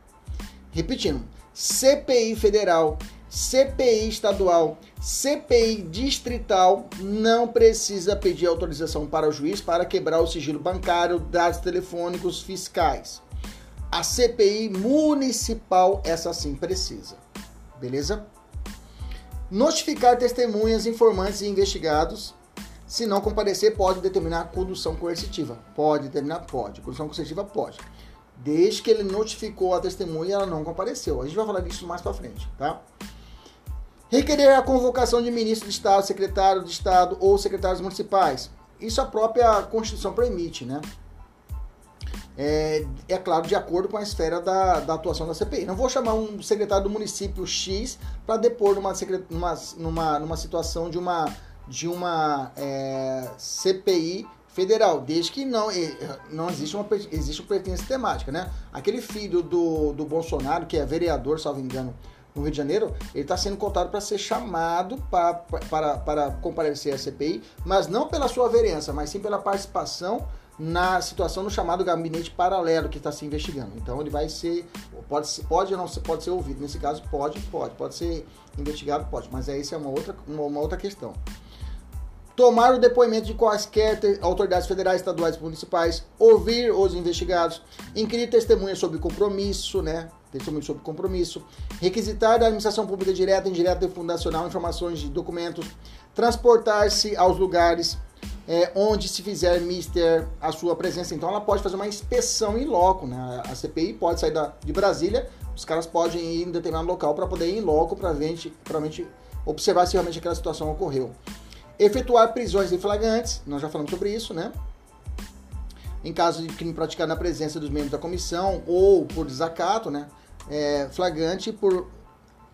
[SPEAKER 1] Repetindo, CPI federal, CPI estadual, CPI distrital não precisa pedir autorização para o juiz para quebrar o sigilo bancário, dados telefônicos, fiscais. A CPI municipal, essa sim precisa. Beleza? Notificar testemunhas, informantes e investigados se não comparecer, pode determinar condução coercitiva. Pode determinar? Pode. Condução coercitiva? Pode. Desde que ele notificou a testemunha ela não compareceu. A gente vai falar disso mais pra frente, tá? Requerer a convocação de ministro de Estado, secretário de Estado ou secretários municipais. Isso a própria Constituição permite, né? É, é, claro, de acordo com a esfera da, da, atuação da CPI. Não vou chamar um secretário do município X para depor numa, numa, numa, situação de uma de uma é, CPI federal, desde que não, não existe uma, existe uma pertença temática, né? Aquele filho do, do Bolsonaro, que é vereador, salvo engano, no Rio de Janeiro, ele está sendo contado para ser chamado para, para, para comparecer à CPI, mas não pela sua vereança, mas sim pela participação na situação no chamado gabinete paralelo que está se investigando. Então ele vai ser, pode, pode ou não pode ser ouvido. Nesse caso, pode, pode, pode ser investigado, pode, mas aí isso é uma outra, uma, uma outra questão tomar o depoimento de quaisquer autoridades federais, estaduais e municipais, ouvir os investigados, inquirir testemunhas sobre compromisso, né? Testemunhas sobre compromisso, requisitar da administração pública direta, indireta e fundacional informações de documentos, transportar-se aos lugares é, onde se fizer mister a sua presença. Então ela pode fazer uma inspeção em loco, né? A CPI pode sair da, de Brasília, Os caras podem ir em determinado local para poder ir em loco para realmente observar se realmente aquela situação ocorreu. Efetuar prisões em flagrantes, nós já falamos sobre isso, né? Em caso de crime praticado na presença dos membros da comissão ou por desacato, né? É, flagrante por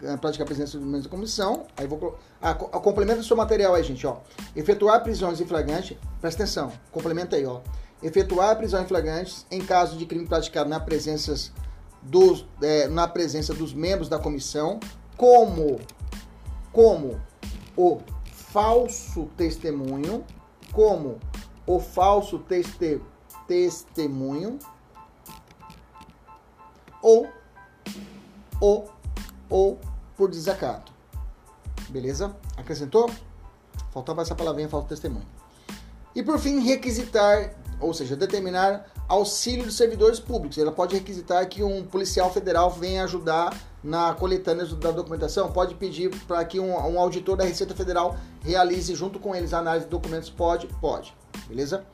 [SPEAKER 1] é, praticar a presença dos membros da comissão. Aí vou ah, a complemento do seu material aí, gente, ó. Efetuar prisões em flagrante, presta atenção, complementa aí, ó. Efetuar prisão em flagrantes em caso de crime praticado na presença dos, é, na presença dos membros da comissão, como como o falso testemunho, como o falso teste, testemunho ou ou ou por desacato. Beleza? Acrescentou? Faltava essa palavrinha falso testemunho. E por fim, requisitar, ou seja, determinar auxílio dos servidores públicos. Ela pode requisitar que um policial federal venha ajudar na coletânea da documentação, pode pedir para que um, um, auditor da Receita Federal realize junto com eles a análise de documentos, pode, pode, beleza?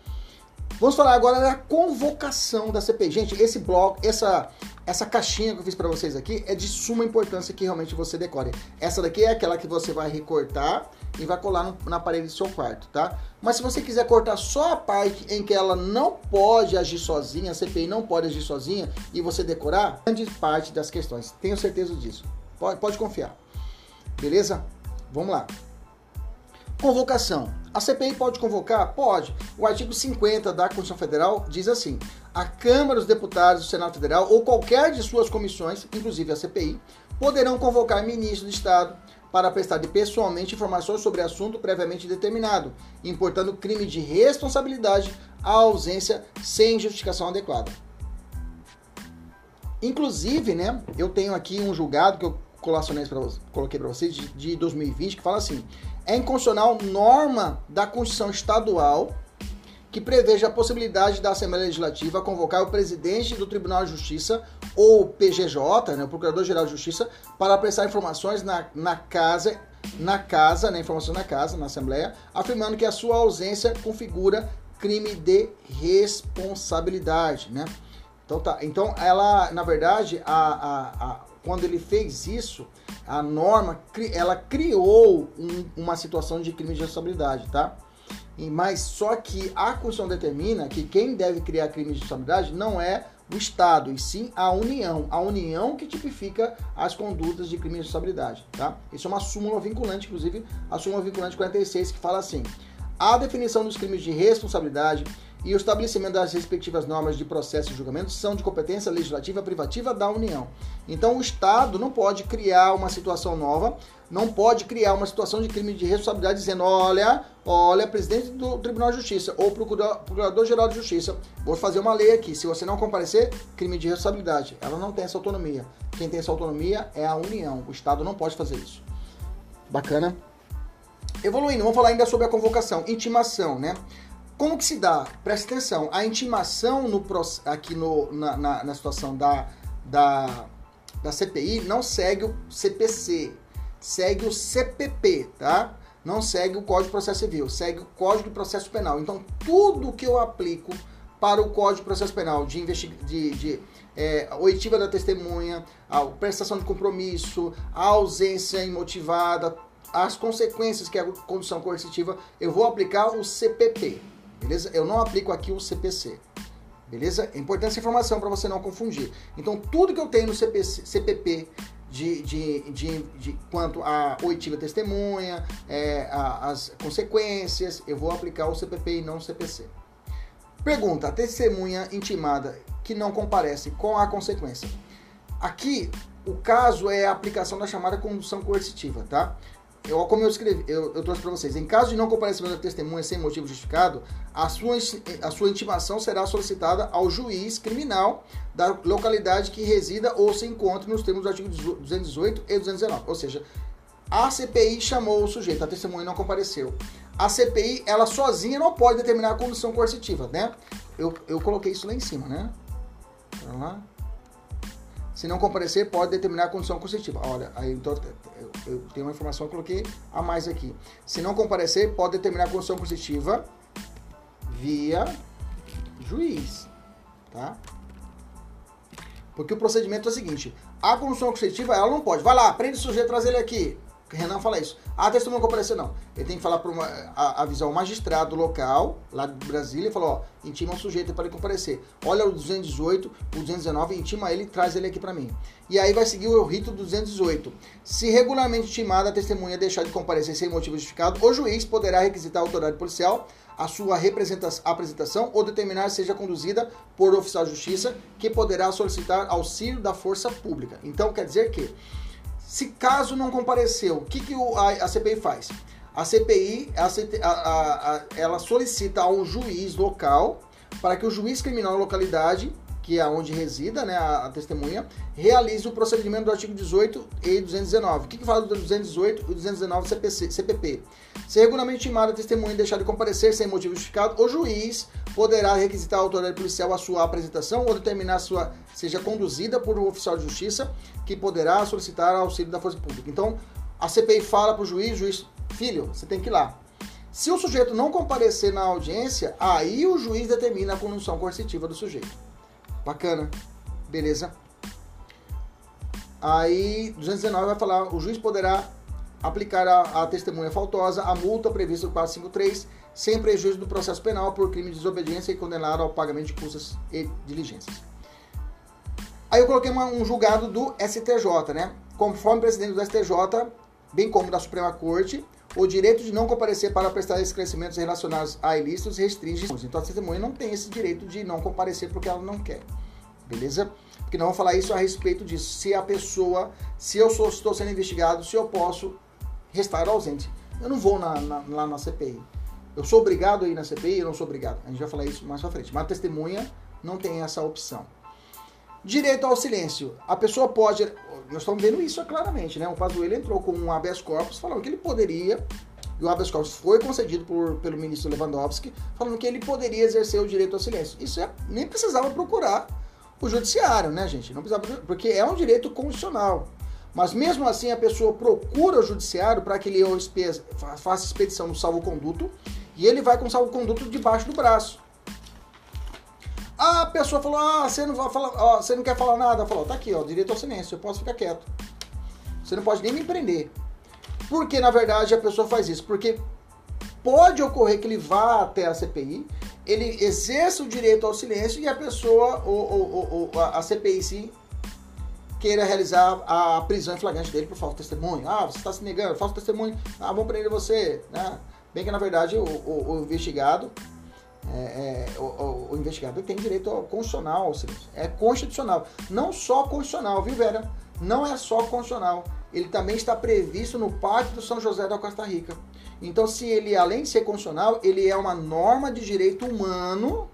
[SPEAKER 1] Vamos falar agora da convocação da CPI. Gente, esse bloco, essa essa caixinha que eu fiz para vocês aqui é de suma importância que realmente você decore. Essa daqui é aquela que você vai recortar e vai colar no, na parede do seu quarto, tá? Mas se você quiser cortar só a parte em que ela não pode agir sozinha, a CPI não pode agir sozinha, e você decorar, grande parte das questões. Tenho certeza disso. Pode, pode confiar. Beleza? Vamos lá. Convocação. A CPI pode convocar? Pode. O artigo 50 da Constituição Federal diz assim: a Câmara dos Deputados do Senado Federal ou qualquer de suas comissões, inclusive a CPI, poderão convocar ministro de Estado para prestar pessoalmente informações sobre assunto previamente determinado, importando crime de responsabilidade à ausência sem justificação adequada. Inclusive, né, eu tenho aqui um julgado que eu coloquei para vocês de, de 2020 que fala assim: é inconstitucional norma da Constituição Estadual que preveja a possibilidade da Assembleia Legislativa convocar o presidente do Tribunal de Justiça ou PGJ, né, o Procurador-Geral de Justiça, para prestar informações na, na casa, na casa, né, informação na casa, na Assembleia, afirmando que a sua ausência configura crime de responsabilidade, né? Então tá, então ela, na verdade, a, a, a quando ele fez isso, a norma, ela criou um, uma situação de crime de responsabilidade, tá? Mas só que a Constituição determina que quem deve criar crime de responsabilidade não é o Estado, e sim a União. A União que tipifica as condutas de crime de responsabilidade, tá? Isso é uma súmula vinculante, inclusive a súmula vinculante 46, que fala assim: a definição dos crimes de responsabilidade e o estabelecimento das respectivas normas de processo e julgamento são de competência legislativa privativa da União. Então, o Estado não pode criar uma situação nova, não pode criar uma situação de crime de responsabilidade dizendo: olha, olha, presidente do Tribunal de Justiça ou procurador-geral de Justiça, vou fazer uma lei aqui. Se você não comparecer, crime de responsabilidade. Ela não tem essa autonomia. Quem tem essa autonomia é a União. O Estado não pode fazer isso. Bacana? Evoluindo, vamos falar ainda sobre a convocação, intimação, né? Como que se dá? Presta atenção, a intimação no, aqui no, na, na, na situação da, da, da CPI não segue o CPC, segue o CPP, tá? Não segue o Código de Processo Civil, segue o Código de Processo Penal. Então, tudo que eu aplico para o Código de Processo Penal, de, de, de é, oitiva da testemunha, a prestação de compromisso, a ausência imotivada, as consequências que é a condução coercitiva, eu vou aplicar o CPP, beleza? Eu não aplico aqui o CPC, beleza? É importante essa informação para você não confundir. Então, tudo que eu tenho no CPC, CPP de, de, de, de, quanto a oitiva testemunha, é, a, as consequências, eu vou aplicar o CPP e não o CPC. Pergunta: a testemunha intimada que não comparece, qual a consequência? Aqui, o caso é a aplicação da chamada condução coercitiva, tá? Eu, como eu escrevi, eu, eu trouxe para vocês, em caso de não comparecimento da testemunha sem motivo justificado, a sua, a sua intimação será solicitada ao juiz criminal da localidade que resida ou se encontre nos termos do artigo 218 e 219. Ou seja, a CPI chamou o sujeito, a testemunha não compareceu. A CPI, ela sozinha não pode determinar a condição coercitiva, né? Eu, eu coloquei isso lá em cima, né? Vamos lá. Se não comparecer, pode determinar a condição coercitiva. Olha, aí então eu, eu tenho uma informação que coloquei a mais aqui. Se não comparecer, pode determinar a condição coercitiva via juiz, tá? Porque o procedimento é o seguinte: A condução coercitiva, ela não pode. Vai lá, prende o sujeito, traz ele aqui. Renan fala isso. Ah, testemunha não comparecer, não. Ele tem que falar para avisar o magistrado local, lá de Brasília, e falar, ó, intima um sujeito para ele comparecer. Olha o 218, o 219, intima ele e traz ele aqui para mim. E aí vai seguir o rito do 218. Se regularmente intimada a testemunha deixar de comparecer sem motivo justificado, o juiz poderá requisitar a autoridade policial a sua apresentação ou determinar seja conduzida por oficial de justiça, que poderá solicitar auxílio da força pública. Então quer dizer que se caso não compareceu, o que, que a, a CPI faz? A CPI a, a, ela solicita ao juiz local para que o juiz criminal da localidade, que é onde resida né, a, testemunha, realize o procedimento do artigo 18 e 219. O que, que fala do 218 e 219 CPC, CPP? Se regularmente intimada a testemunha deixar de comparecer sem motivo justificado, o juiz poderá requisitar a autoridade policial a sua apresentação ou determinar sua seja conduzida por um oficial de justiça que poderá solicitar auxílio da força pública. Então, a CPI fala para o juiz, juiz, filho, você tem que ir lá. Se o sujeito não comparecer na audiência, aí o juiz determina a condução coercitiva do sujeito. Bacana. Beleza? Aí, 219 vai falar, o juiz poderá aplicar a, a testemunha faltosa a multa prevista no 453 sem prejuízo do processo penal por crime de desobediência e condenado ao pagamento de custas e diligências. Aí eu coloquei uma, um julgado do STJ, né? Conforme presidente do STJ, bem como da Suprema Corte, o direito de não comparecer para prestar esclarecimentos relacionados a ilícitos restringe. Então a testemunha não tem esse direito de não comparecer porque ela não quer. Beleza? Porque não vou falar isso a respeito disso. Se a pessoa, se eu sou, estou sendo investigado, se eu posso restar ausente. Eu não vou na, na, lá na CPI. Eu sou obrigado a ir na CPI? Eu não sou obrigado. A gente vai falar isso mais pra frente. Mas a testemunha não tem essa opção. Direito ao silêncio. A pessoa pode. Nós estamos vendo isso claramente, né? O Pazuello entrou com um habeas corpus falando que ele poderia. E o habeas corpus foi concedido por, pelo ministro Lewandowski, falando que ele poderia exercer o direito ao silêncio. Isso é, nem precisava procurar o judiciário, né, gente? Não precisava, porque é um direito constitucional. Mas mesmo assim a pessoa procura o judiciário para que ele faça expedição no salvo-conduto e ele vai com o salvo-conduto debaixo do braço. A pessoa falou: Ah, você não, falar, ó, você não quer falar nada? Falou: Tá aqui, ó, direito ao silêncio, eu posso ficar quieto. Você não pode nem me prender. Por que na verdade a pessoa faz isso? Porque pode ocorrer que ele vá até a CPI, ele exerça o direito ao silêncio e a pessoa, ou, ou, ou a CPI sim, queira realizar a prisão em flagrante dele por falso testemunho. Ah, você está se negando, falso testemunho, ah, vamos prender você. Né? Bem que na verdade o, o, o investigado, é, é, o, o, investigado tem direito ao constitucional. É constitucional. Não só constitucional, viu, Vera? Não é só constitucional. Ele também está previsto no Pacto do São José da Costa Rica. Então, se ele, além de ser constitucional, ele é uma norma de direito humano,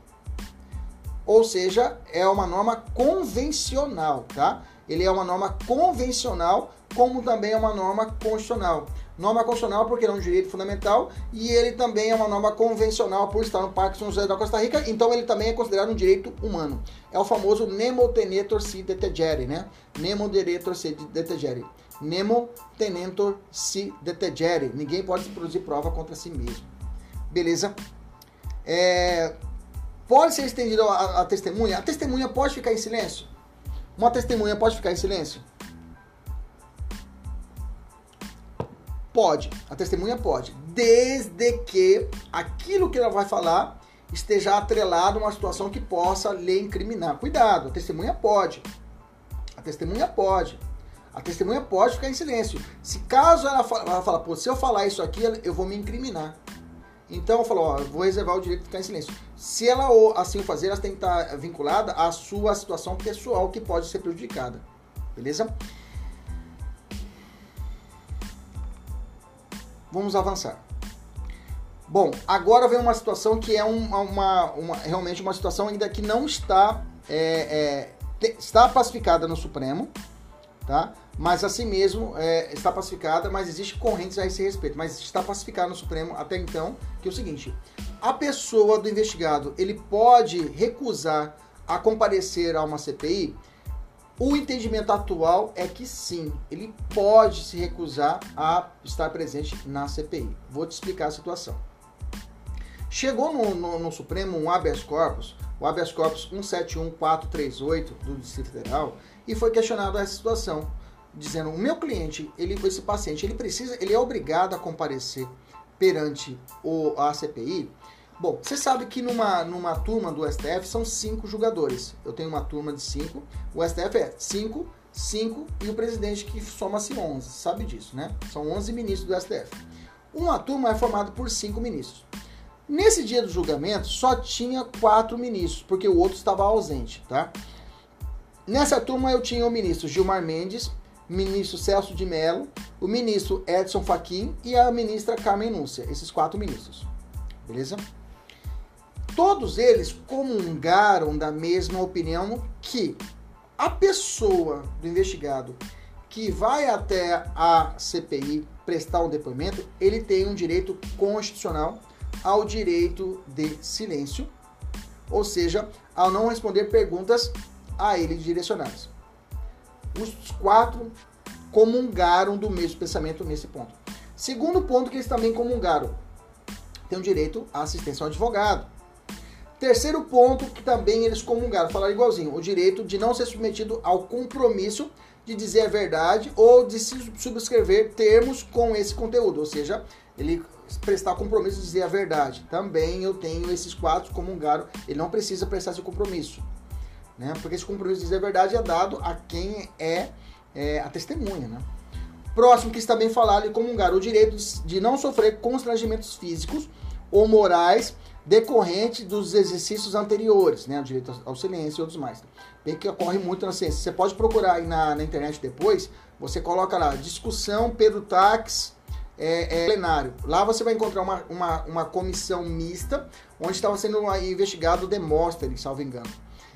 [SPEAKER 1] ou seja, é uma norma convencional, tá? ele é uma norma convencional, como também é uma norma constitucional. Norma constitucional porque ele é um direito fundamental e ele também é uma norma convencional por estar no Parque São José da Costa Rica, então ele também é considerado um direito humano. É o famoso Nemo Tenetor Si Detegere, né? Nemo Tenetor Si Detegere. Nemo Tenentor Si Detegere. Ninguém pode produzir prova contra si mesmo. Beleza? É... Pode ser estendido a, a testemunha? A testemunha pode ficar em silêncio? Uma testemunha pode ficar em silêncio? Pode. A testemunha pode. Desde que aquilo que ela vai falar esteja atrelado a uma situação que possa lhe incriminar. Cuidado, a testemunha pode. A testemunha pode. A testemunha pode ficar em silêncio. Se caso ela, ela fala, pô, se eu falar isso aqui, eu vou me incriminar. Então, falou, ó, vou reservar o direito de ficar em silêncio. Se ela assim fazer, ela tem que estar vinculada à sua situação pessoal que pode ser prejudicada. Beleza? Vamos avançar. Bom, agora vem uma situação que é uma, uma, uma realmente uma situação ainda que não está é, é, está pacificada no Supremo, tá? mas assim mesmo é, está pacificada, mas existe correntes a esse respeito, mas está pacificada no Supremo até então, que é o seguinte, a pessoa do investigado, ele pode recusar a comparecer a uma CPI? O entendimento atual é que sim, ele pode se recusar a estar presente na CPI. Vou te explicar a situação. Chegou no, no, no Supremo um habeas corpus o habeas corpus 171438 do Distrito Federal e foi questionado essa situação, dizendo: "O meu cliente, ele esse paciente, ele precisa, ele é obrigado a comparecer perante o a CPI?" Bom, você sabe que numa, numa turma do STF são cinco jogadores. Eu tenho uma turma de cinco. O STF é cinco, cinco e o presidente que soma-se 11. Sabe disso, né? São 11 ministros do STF. Uma turma é formada por cinco ministros. Nesse dia do julgamento, só tinha quatro ministros, porque o outro estava ausente, tá? Nessa turma eu tinha o ministro Gilmar Mendes, o ministro Celso de Mello, o ministro Edson Fachin e a ministra Carmen Núncia, esses quatro ministros. Beleza? Todos eles comungaram da mesma opinião que a pessoa do investigado que vai até a CPI prestar um depoimento, ele tem um direito constitucional ao direito de silêncio, ou seja, ao não responder perguntas a ele direcionadas. Os quatro comungaram do mesmo pensamento nesse ponto. Segundo ponto que eles também comungaram, tem o direito à assistência ao advogado. Terceiro ponto que também eles comungaram, falaram igualzinho, o direito de não ser submetido ao compromisso de dizer a verdade ou de se subscrever termos com esse conteúdo, ou seja, ele prestar compromisso de dizer a verdade. Também eu tenho esses quatro comungaram, ele não precisa prestar esse compromisso, né? Porque esse compromisso de dizer a verdade é dado a quem é, é a testemunha, né? Próximo que também falaram e comungaram o direito de não sofrer constrangimentos físicos ou morais decorrente dos exercícios anteriores, né? O direito ao silêncio e outros mais. Bem que ocorre muito na ciência. Você pode procurar aí na, na internet depois, você coloca lá, discussão Pedro Tax é, é, plenário. Lá você vai encontrar uma, uma, uma comissão mista, onde estava sendo investigado o Demóstenes, salvo engano.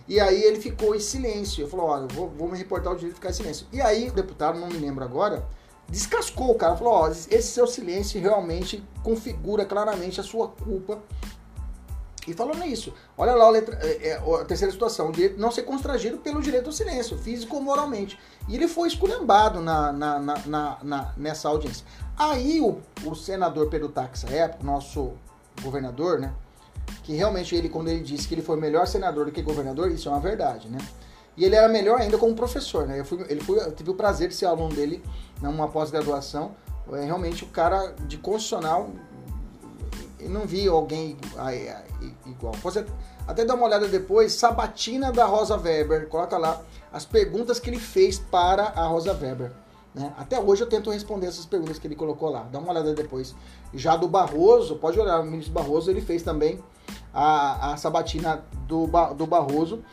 [SPEAKER 1] E aí ele ficou em silêncio. Eu falou, olha, vou, vou me reportar o direito de ficar em silêncio. E aí o deputado, não me lembro agora, descascou o cara. Falou, ó, esse seu silêncio realmente configura claramente a sua culpa e falando nisso, olha lá a, letra, é, é, a terceira situação, o direito de não ser constrangido pelo direito ao silêncio, físico ou moralmente. E ele foi esculhambado na, na, na, na nessa audiência. Aí o, o senador Pedro Taxa, época, nosso governador, né? Que realmente ele, quando ele disse que ele foi melhor senador do que governador, isso é uma verdade, né? E ele era melhor ainda como professor, né? Eu, fui, ele foi, eu tive o prazer de ser aluno dele numa pós-graduação. É realmente o cara de constitucional eu não vi alguém igual. Você até dar uma olhada depois, Sabatina da Rosa Weber, coloca lá as perguntas que ele fez para a Rosa Weber. Né? Até hoje eu tento responder essas perguntas que ele colocou lá. Dá uma olhada depois. Já do Barroso, pode olhar, o ministro Barroso, ele fez também a, a sabatina do, do Barroso.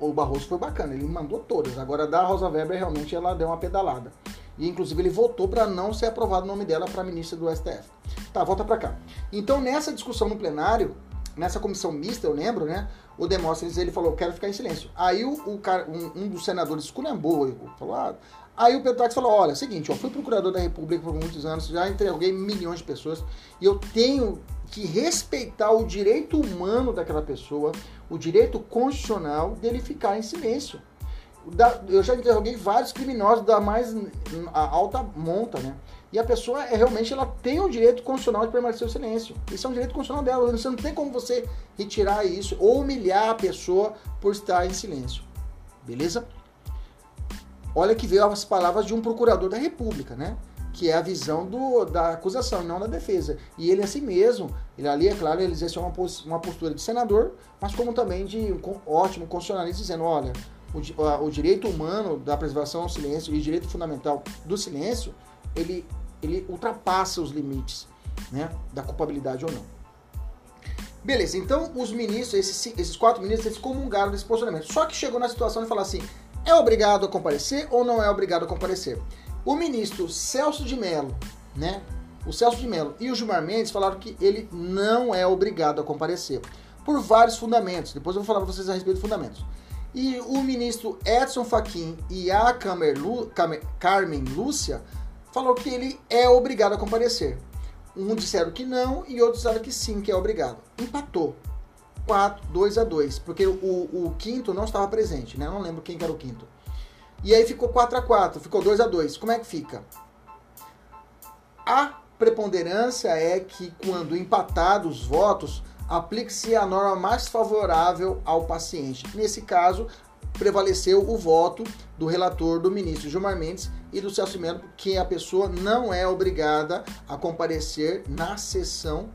[SPEAKER 1] O Barroso foi bacana, ele mandou todas. Agora da Rosa Weber, realmente ela deu uma pedalada. E inclusive ele votou para não ser aprovado o nome dela para ministra do STF. Tá, volta para cá. Então nessa discussão no plenário, nessa comissão mista, eu lembro, né? O Demóstenes ele falou, quero ficar em silêncio. Aí o, o cara, um, um, dos senadores esculhambou, falou, ah, Aí o Pedro Tax falou: olha, seguinte, eu fui procurador da República por muitos anos, já entreguei milhões de pessoas e eu tenho que respeitar o direito humano daquela pessoa, o direito constitucional dele ficar em silêncio eu já interroguei vários criminosos da mais alta monta, né? E a pessoa é realmente ela tem o direito constitucional de permanecer o silêncio. Isso é um direito constitucional dela. Você não tem como você retirar isso ou humilhar a pessoa por estar em silêncio. Beleza? Olha que veio as palavras de um procurador da República, né? Que é a visão do, da acusação, não da defesa. E ele assim mesmo, ele ali, é claro, ele exerceu uma, uma postura de senador, mas como também de um ótimo constitucionalista, dizendo, olha, o, o direito humano da preservação ao silêncio e o direito fundamental do silêncio, ele, ele ultrapassa os limites né, da culpabilidade ou não. Beleza, então os ministros, esses, esses quatro ministros, eles comungaram desse posicionamento. Só que chegou na situação de falar assim: é obrigado a comparecer ou não é obrigado a comparecer? O ministro Celso de Mello, né? O Celso de Mello e o Gilmar Mendes falaram que ele não é obrigado a comparecer. Por vários fundamentos. Depois eu vou falar para vocês a respeito de fundamentos. E o ministro Edson Fachin e a Carmen Lúcia falou que ele é obrigado a comparecer. Um disseram que não e outros disseram que sim, que é obrigado. Empatou. 4, 2 a 2, porque o, o quinto não estava presente, né? Eu não lembro quem era o quinto. E aí ficou 4 a 4, ficou 2 a 2. Como é que fica? A preponderância é que quando empatados os votos, aplique-se a norma mais favorável ao paciente. Nesse caso, prevaleceu o voto do relator do ministro Gilmar Mendes e do Celso Melo que a pessoa não é obrigada a comparecer na sessão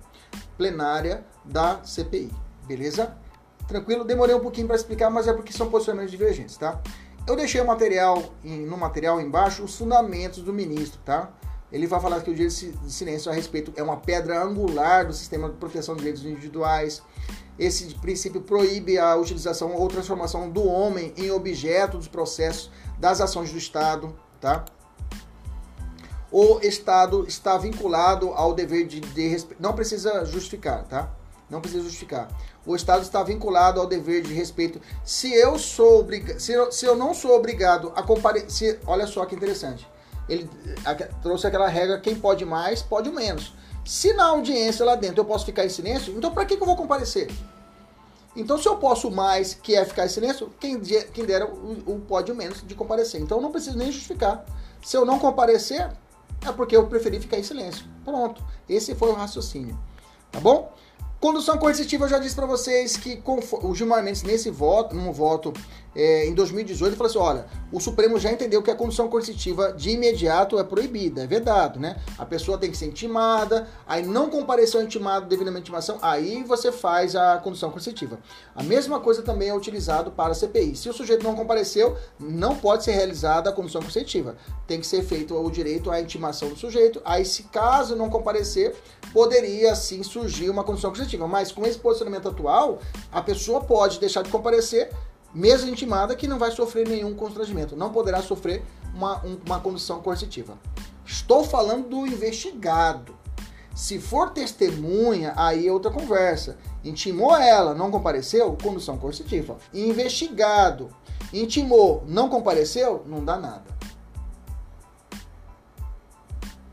[SPEAKER 1] plenária da CPI. Beleza? Tranquilo? Demorei um pouquinho para explicar, mas é porque são posicionamentos divergentes, tá? Eu deixei o material no material embaixo os fundamentos do ministro, tá? Ele vai falar que o direito de silêncio a respeito é uma pedra angular do sistema de proteção de direitos individuais. Esse princípio proíbe a utilização ou transformação do homem em objeto dos processos das ações do Estado, tá? O Estado está vinculado ao dever de, de respeito. Não precisa justificar, tá? Não precisa justificar. O Estado está vinculado ao dever de respeito. Se eu sou obrigado, se, eu, se eu não sou obrigado a comparecer, olha só que interessante ele trouxe aquela regra: quem pode mais, pode menos. Se na audiência lá dentro eu posso ficar em silêncio, então para que, que eu vou comparecer? Então, se eu posso mais, que é ficar em silêncio, quem, quem dera o, o pode menos de comparecer. Então, eu não preciso nem justificar. Se eu não comparecer, é porque eu preferi ficar em silêncio. Pronto. Esse foi o raciocínio. Tá bom? Condução coercitiva, eu já disse para vocês que o Gilmar Mendes, nesse voto, num voto é, em 2018, falou assim: olha, o Supremo já entendeu que a condução coercitiva de imediato é proibida, é vedado, né? A pessoa tem que ser intimada, aí não compareceu ao intimado devidamente intimação, aí você faz a condução coercitiva. A mesma coisa também é utilizado para a CPI. Se o sujeito não compareceu, não pode ser realizada a condução coercitiva. Tem que ser feito o direito à intimação do sujeito. Aí, se caso não comparecer, poderia sim surgir uma condução coercitiva. Mas com esse posicionamento atual, a pessoa pode deixar de comparecer mesmo intimada, que não vai sofrer nenhum constrangimento, não poderá sofrer uma, uma condução coercitiva. Estou falando do investigado. Se for testemunha, aí é outra conversa. Intimou ela, não compareceu, condução coercitiva. Investigado, intimou, não compareceu, não dá nada.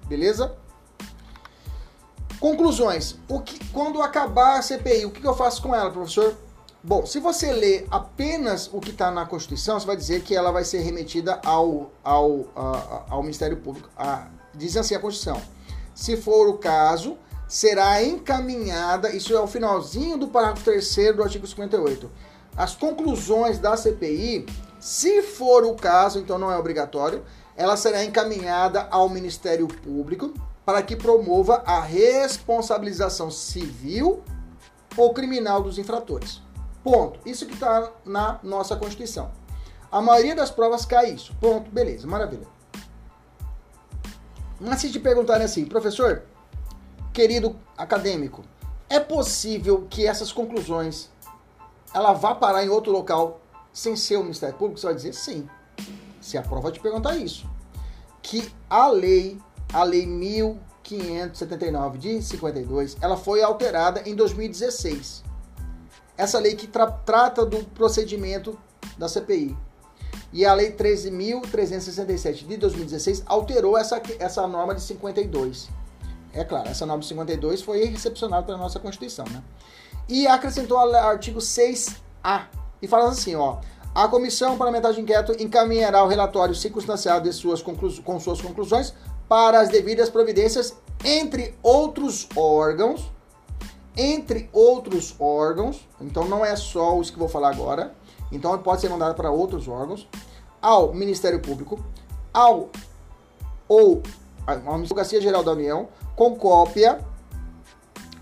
[SPEAKER 1] Beleza? Conclusões. O que, quando acabar a CPI, o que eu faço com ela, professor? Bom, se você ler apenas o que está na Constituição, você vai dizer que ela vai ser remetida ao, ao, a, ao Ministério Público. A, diz assim a Constituição. Se for o caso, será encaminhada, isso é o finalzinho do parágrafo 3 do artigo 58. As conclusões da CPI, se for o caso, então não é obrigatório, ela será encaminhada ao Ministério Público para que promova a responsabilização civil ou criminal dos infratores. Ponto. Isso que está na nossa Constituição. A maioria das provas cai isso. Ponto. Beleza, maravilha. Mas se te perguntarem assim, professor, querido acadêmico, é possível que essas conclusões ela vá parar em outro local sem ser o Ministério Público? Você vai dizer sim. Se a prova te perguntar isso. Que a lei, a lei 1579 de 52, ela foi alterada em 2016 essa lei que tra trata do procedimento da CPI. E a Lei 13.367 de 2016 alterou essa, essa norma de 52. É claro, essa norma de 52 foi recepcionada pela nossa Constituição, né? E acrescentou o artigo 6A. E fala assim, ó. A Comissão Parlamentar de Inquérito encaminhará o relatório circunstanciado de suas com suas conclusões para as devidas providências, entre outros órgãos, entre outros órgãos, então não é só os que vou falar agora, então pode ser mandado para outros órgãos, ao Ministério Público, ao ou à Advocacia Geral da União, com cópia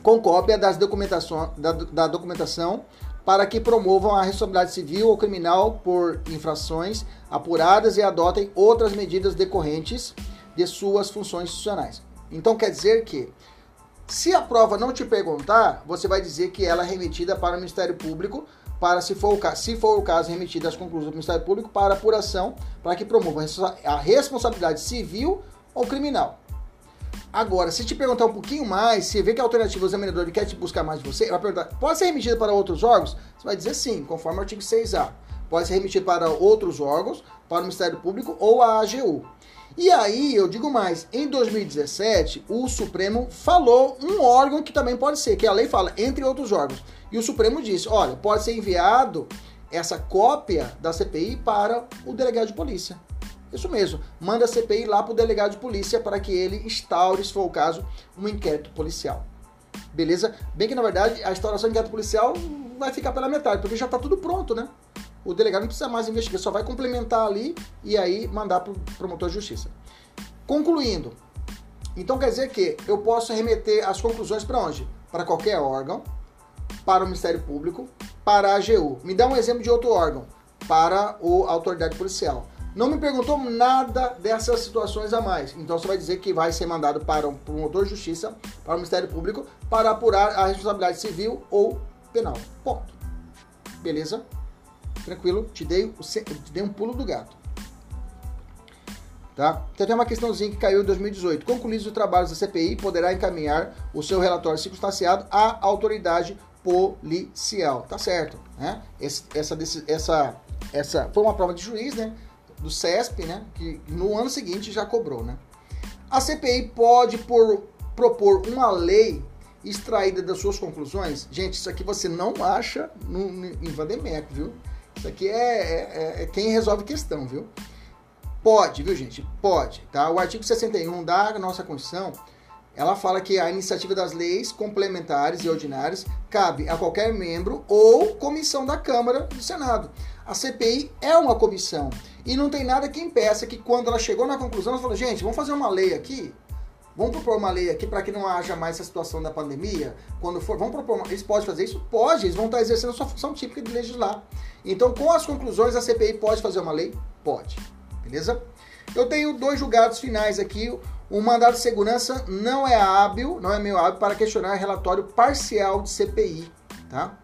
[SPEAKER 1] com cópia das documentação, da, da documentação para que promovam a responsabilidade civil ou criminal por infrações apuradas e adotem outras medidas decorrentes de suas funções institucionais. Então quer dizer que se a prova não te perguntar, você vai dizer que ela é remetida para o Ministério Público, para, se for o caso, se for o caso, remetida às conclusões do Ministério Público para apuração, para que promova a responsabilidade civil ou criminal. Agora, se te perguntar um pouquinho mais, se vê que a alternativa o examinador quer te buscar mais de você, vai perguntar, pode ser remetida para outros órgãos? Você vai dizer sim, conforme o artigo 6A. Pode ser remetido para outros órgãos, para o Ministério Público ou a AGU. E aí, eu digo mais, em 2017, o Supremo falou um órgão que também pode ser, que a lei fala, entre outros órgãos. E o Supremo disse, olha, pode ser enviado essa cópia da CPI para o delegado de polícia. Isso mesmo, manda a CPI lá para o delegado de polícia para que ele instaure, se for o caso, um inquérito policial. Beleza? Bem que na verdade a instauração de inquérito policial vai ficar pela metade, porque já está tudo pronto, né? O delegado não precisa mais investigar, só vai complementar ali e aí mandar para o promotor de justiça. Concluindo, então quer dizer que eu posso remeter as conclusões para onde? Para qualquer órgão, para o Ministério Público, para a AGU. Me dá um exemplo de outro órgão, para a autoridade policial. Não me perguntou nada dessas situações a mais. Então você vai dizer que vai ser mandado para um promotor de justiça, para o Ministério Público, para apurar a responsabilidade civil ou penal. Ponto. Beleza? Tranquilo? Te dei, te dei um pulo do gato. Tá? Então tem uma questãozinha que caiu em 2018. Concluídos os trabalhos da CPI, poderá encaminhar o seu relatório circunstanciado à autoridade policial. Tá certo, né? Essa, essa, essa foi uma prova de juiz, né? Do CESP, né? Que no ano seguinte já cobrou, né? A CPI pode por, propor uma lei extraída das suas conclusões. Gente, isso aqui você não acha no, no, em Vandemeco, viu? Isso aqui é, é, é quem resolve questão, viu? Pode, viu, gente? Pode, tá? O artigo 61 da nossa Constituição, ela fala que a iniciativa das leis complementares e ordinárias cabe a qualquer membro ou comissão da Câmara do Senado. A CPI é uma comissão e não tem nada que impeça que quando ela chegou na conclusão, ela falou, gente, vamos fazer uma lei aqui Vamos propor uma lei aqui para que não haja mais essa situação da pandemia? Quando for, vamos propor. Uma, eles podem fazer isso? Pode, eles vão estar exercendo a sua função típica de legislar. Então, com as conclusões, a CPI pode fazer uma lei? Pode. Beleza? Eu tenho dois julgados finais aqui. O mandado de segurança não é hábil, não é meio hábil para questionar relatório parcial de CPI, tá?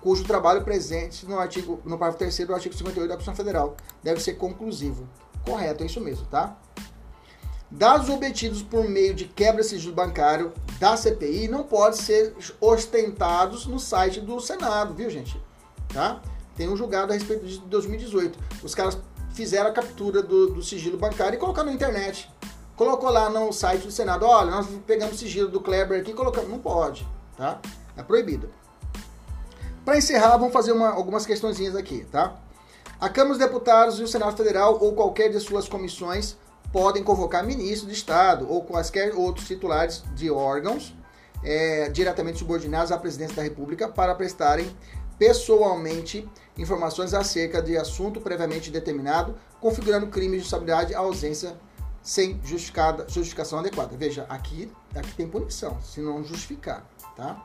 [SPEAKER 1] Cujo trabalho presente no artigo, no parágrafo 3 do artigo 58 da Constituição Federal deve ser conclusivo. Correto, é isso mesmo, tá? Dados obtidos por meio de quebra de sigilo bancário da CPI não podem ser ostentados no site do Senado, viu, gente? Tá? Tem um julgado a respeito de 2018. Os caras fizeram a captura do, do sigilo bancário e colocaram na internet. Colocou lá no site do Senado, olha, nós pegamos o sigilo do Kleber aqui e colocamos. Não pode, tá? É proibido. Para encerrar, vamos fazer uma, algumas questõezinhas aqui, tá? A Câmara dos Deputados e o Senado Federal ou qualquer de suas comissões podem convocar ministro de Estado ou quaisquer outros titulares de órgãos é, diretamente subordinados à presidência da República para prestarem pessoalmente informações acerca de assunto previamente determinado, configurando crime de responsabilidade à ausência sem justificada, justificação adequada. Veja, aqui, aqui tem punição, se não justificar, tá?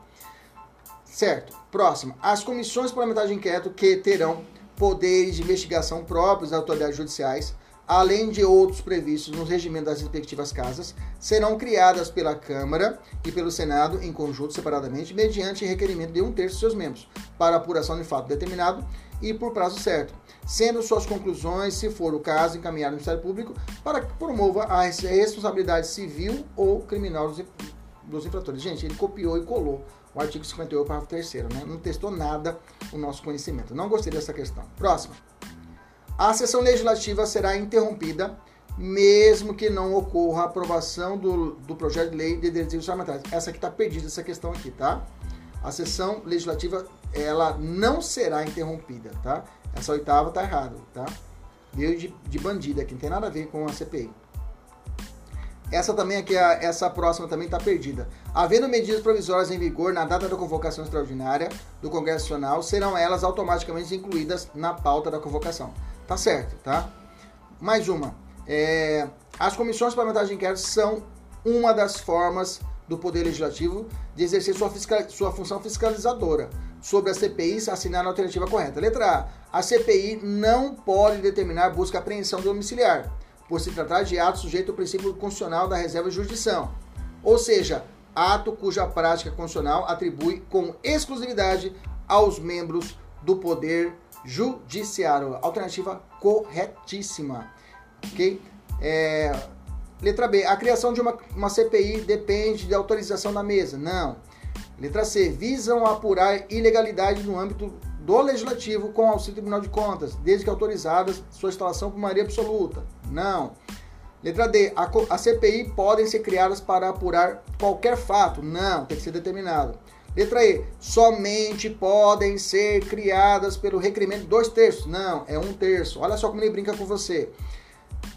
[SPEAKER 1] Certo. Próxima. As comissões parlamentares de inquérito que terão poderes de investigação próprios das autoridades judiciais além de outros previstos no regimento das respectivas casas, serão criadas pela Câmara e pelo Senado em conjunto separadamente, mediante requerimento de um terço de seus membros, para apuração de fato determinado e por prazo certo, sendo suas conclusões, se for o caso, encaminhadas ao Ministério Público para que promova a responsabilidade civil ou criminal dos, dos infratores. Gente, ele copiou e colou o artigo 58, parágrafo 3 né? Não testou nada o nosso conhecimento. Não gostei dessa questão. Próxima. A sessão legislativa será interrompida mesmo que não ocorra a aprovação do, do projeto de lei de direitos parlamentares. Essa aqui está perdida, essa questão aqui, tá? A sessão legislativa, ela não será interrompida, tá? Essa oitava tá errado, tá? Veio de, de bandida aqui, não tem nada a ver com a CPI. Essa também aqui, essa próxima também está perdida. Havendo medidas provisórias em vigor na data da convocação extraordinária do Congresso Nacional, serão elas automaticamente incluídas na pauta da convocação. Tá certo, tá? Mais uma. É, as comissões parlamentares de inquérito são uma das formas do Poder Legislativo de exercer sua, fiscal, sua função fiscalizadora sobre as CPIs assinar a alternativa correta. Letra A. A CPI não pode determinar busca e apreensão domiciliar, por se tratar de ato sujeito ao princípio constitucional da reserva de jurisdição. Ou seja, ato cuja prática constitucional atribui com exclusividade aos membros do Poder Judiciário. Alternativa corretíssima. Ok? É, letra B. A criação de uma, uma CPI depende da autorização da mesa. Não. Letra C. Visam apurar ilegalidade no âmbito do Legislativo com auxílio do Tribunal de Contas, desde que autorizadas sua instalação por maioria absoluta. Não. Letra D. A, a CPI podem ser criadas para apurar qualquer fato. Não, tem que ser determinado. Letra E. Somente podem ser criadas pelo requerimento dois terços. Não, é um terço. Olha só como ele brinca com você.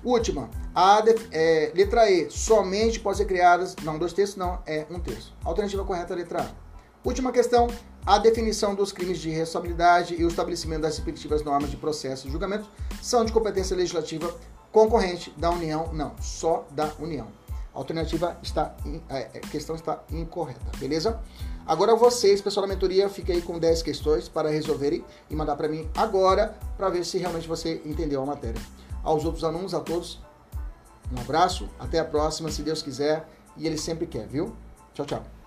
[SPEAKER 1] Última, a é, letra E, somente pode ser criadas, não dois terços, não, é um terço. Alternativa correta, letra A. Última questão, a definição dos crimes de responsabilidade e o estabelecimento das respectivas normas de processo e julgamento são de competência legislativa concorrente da União, não, só da União. Alternativa está, a é, é, questão está incorreta, beleza? Agora vocês, pessoal da mentoria, fiquem aí com 10 questões para resolverem e mandar para mim agora para ver se realmente você entendeu a matéria. Aos outros alunos, a todos, um abraço, até a próxima, se Deus quiser, e Ele sempre quer, viu? Tchau, tchau.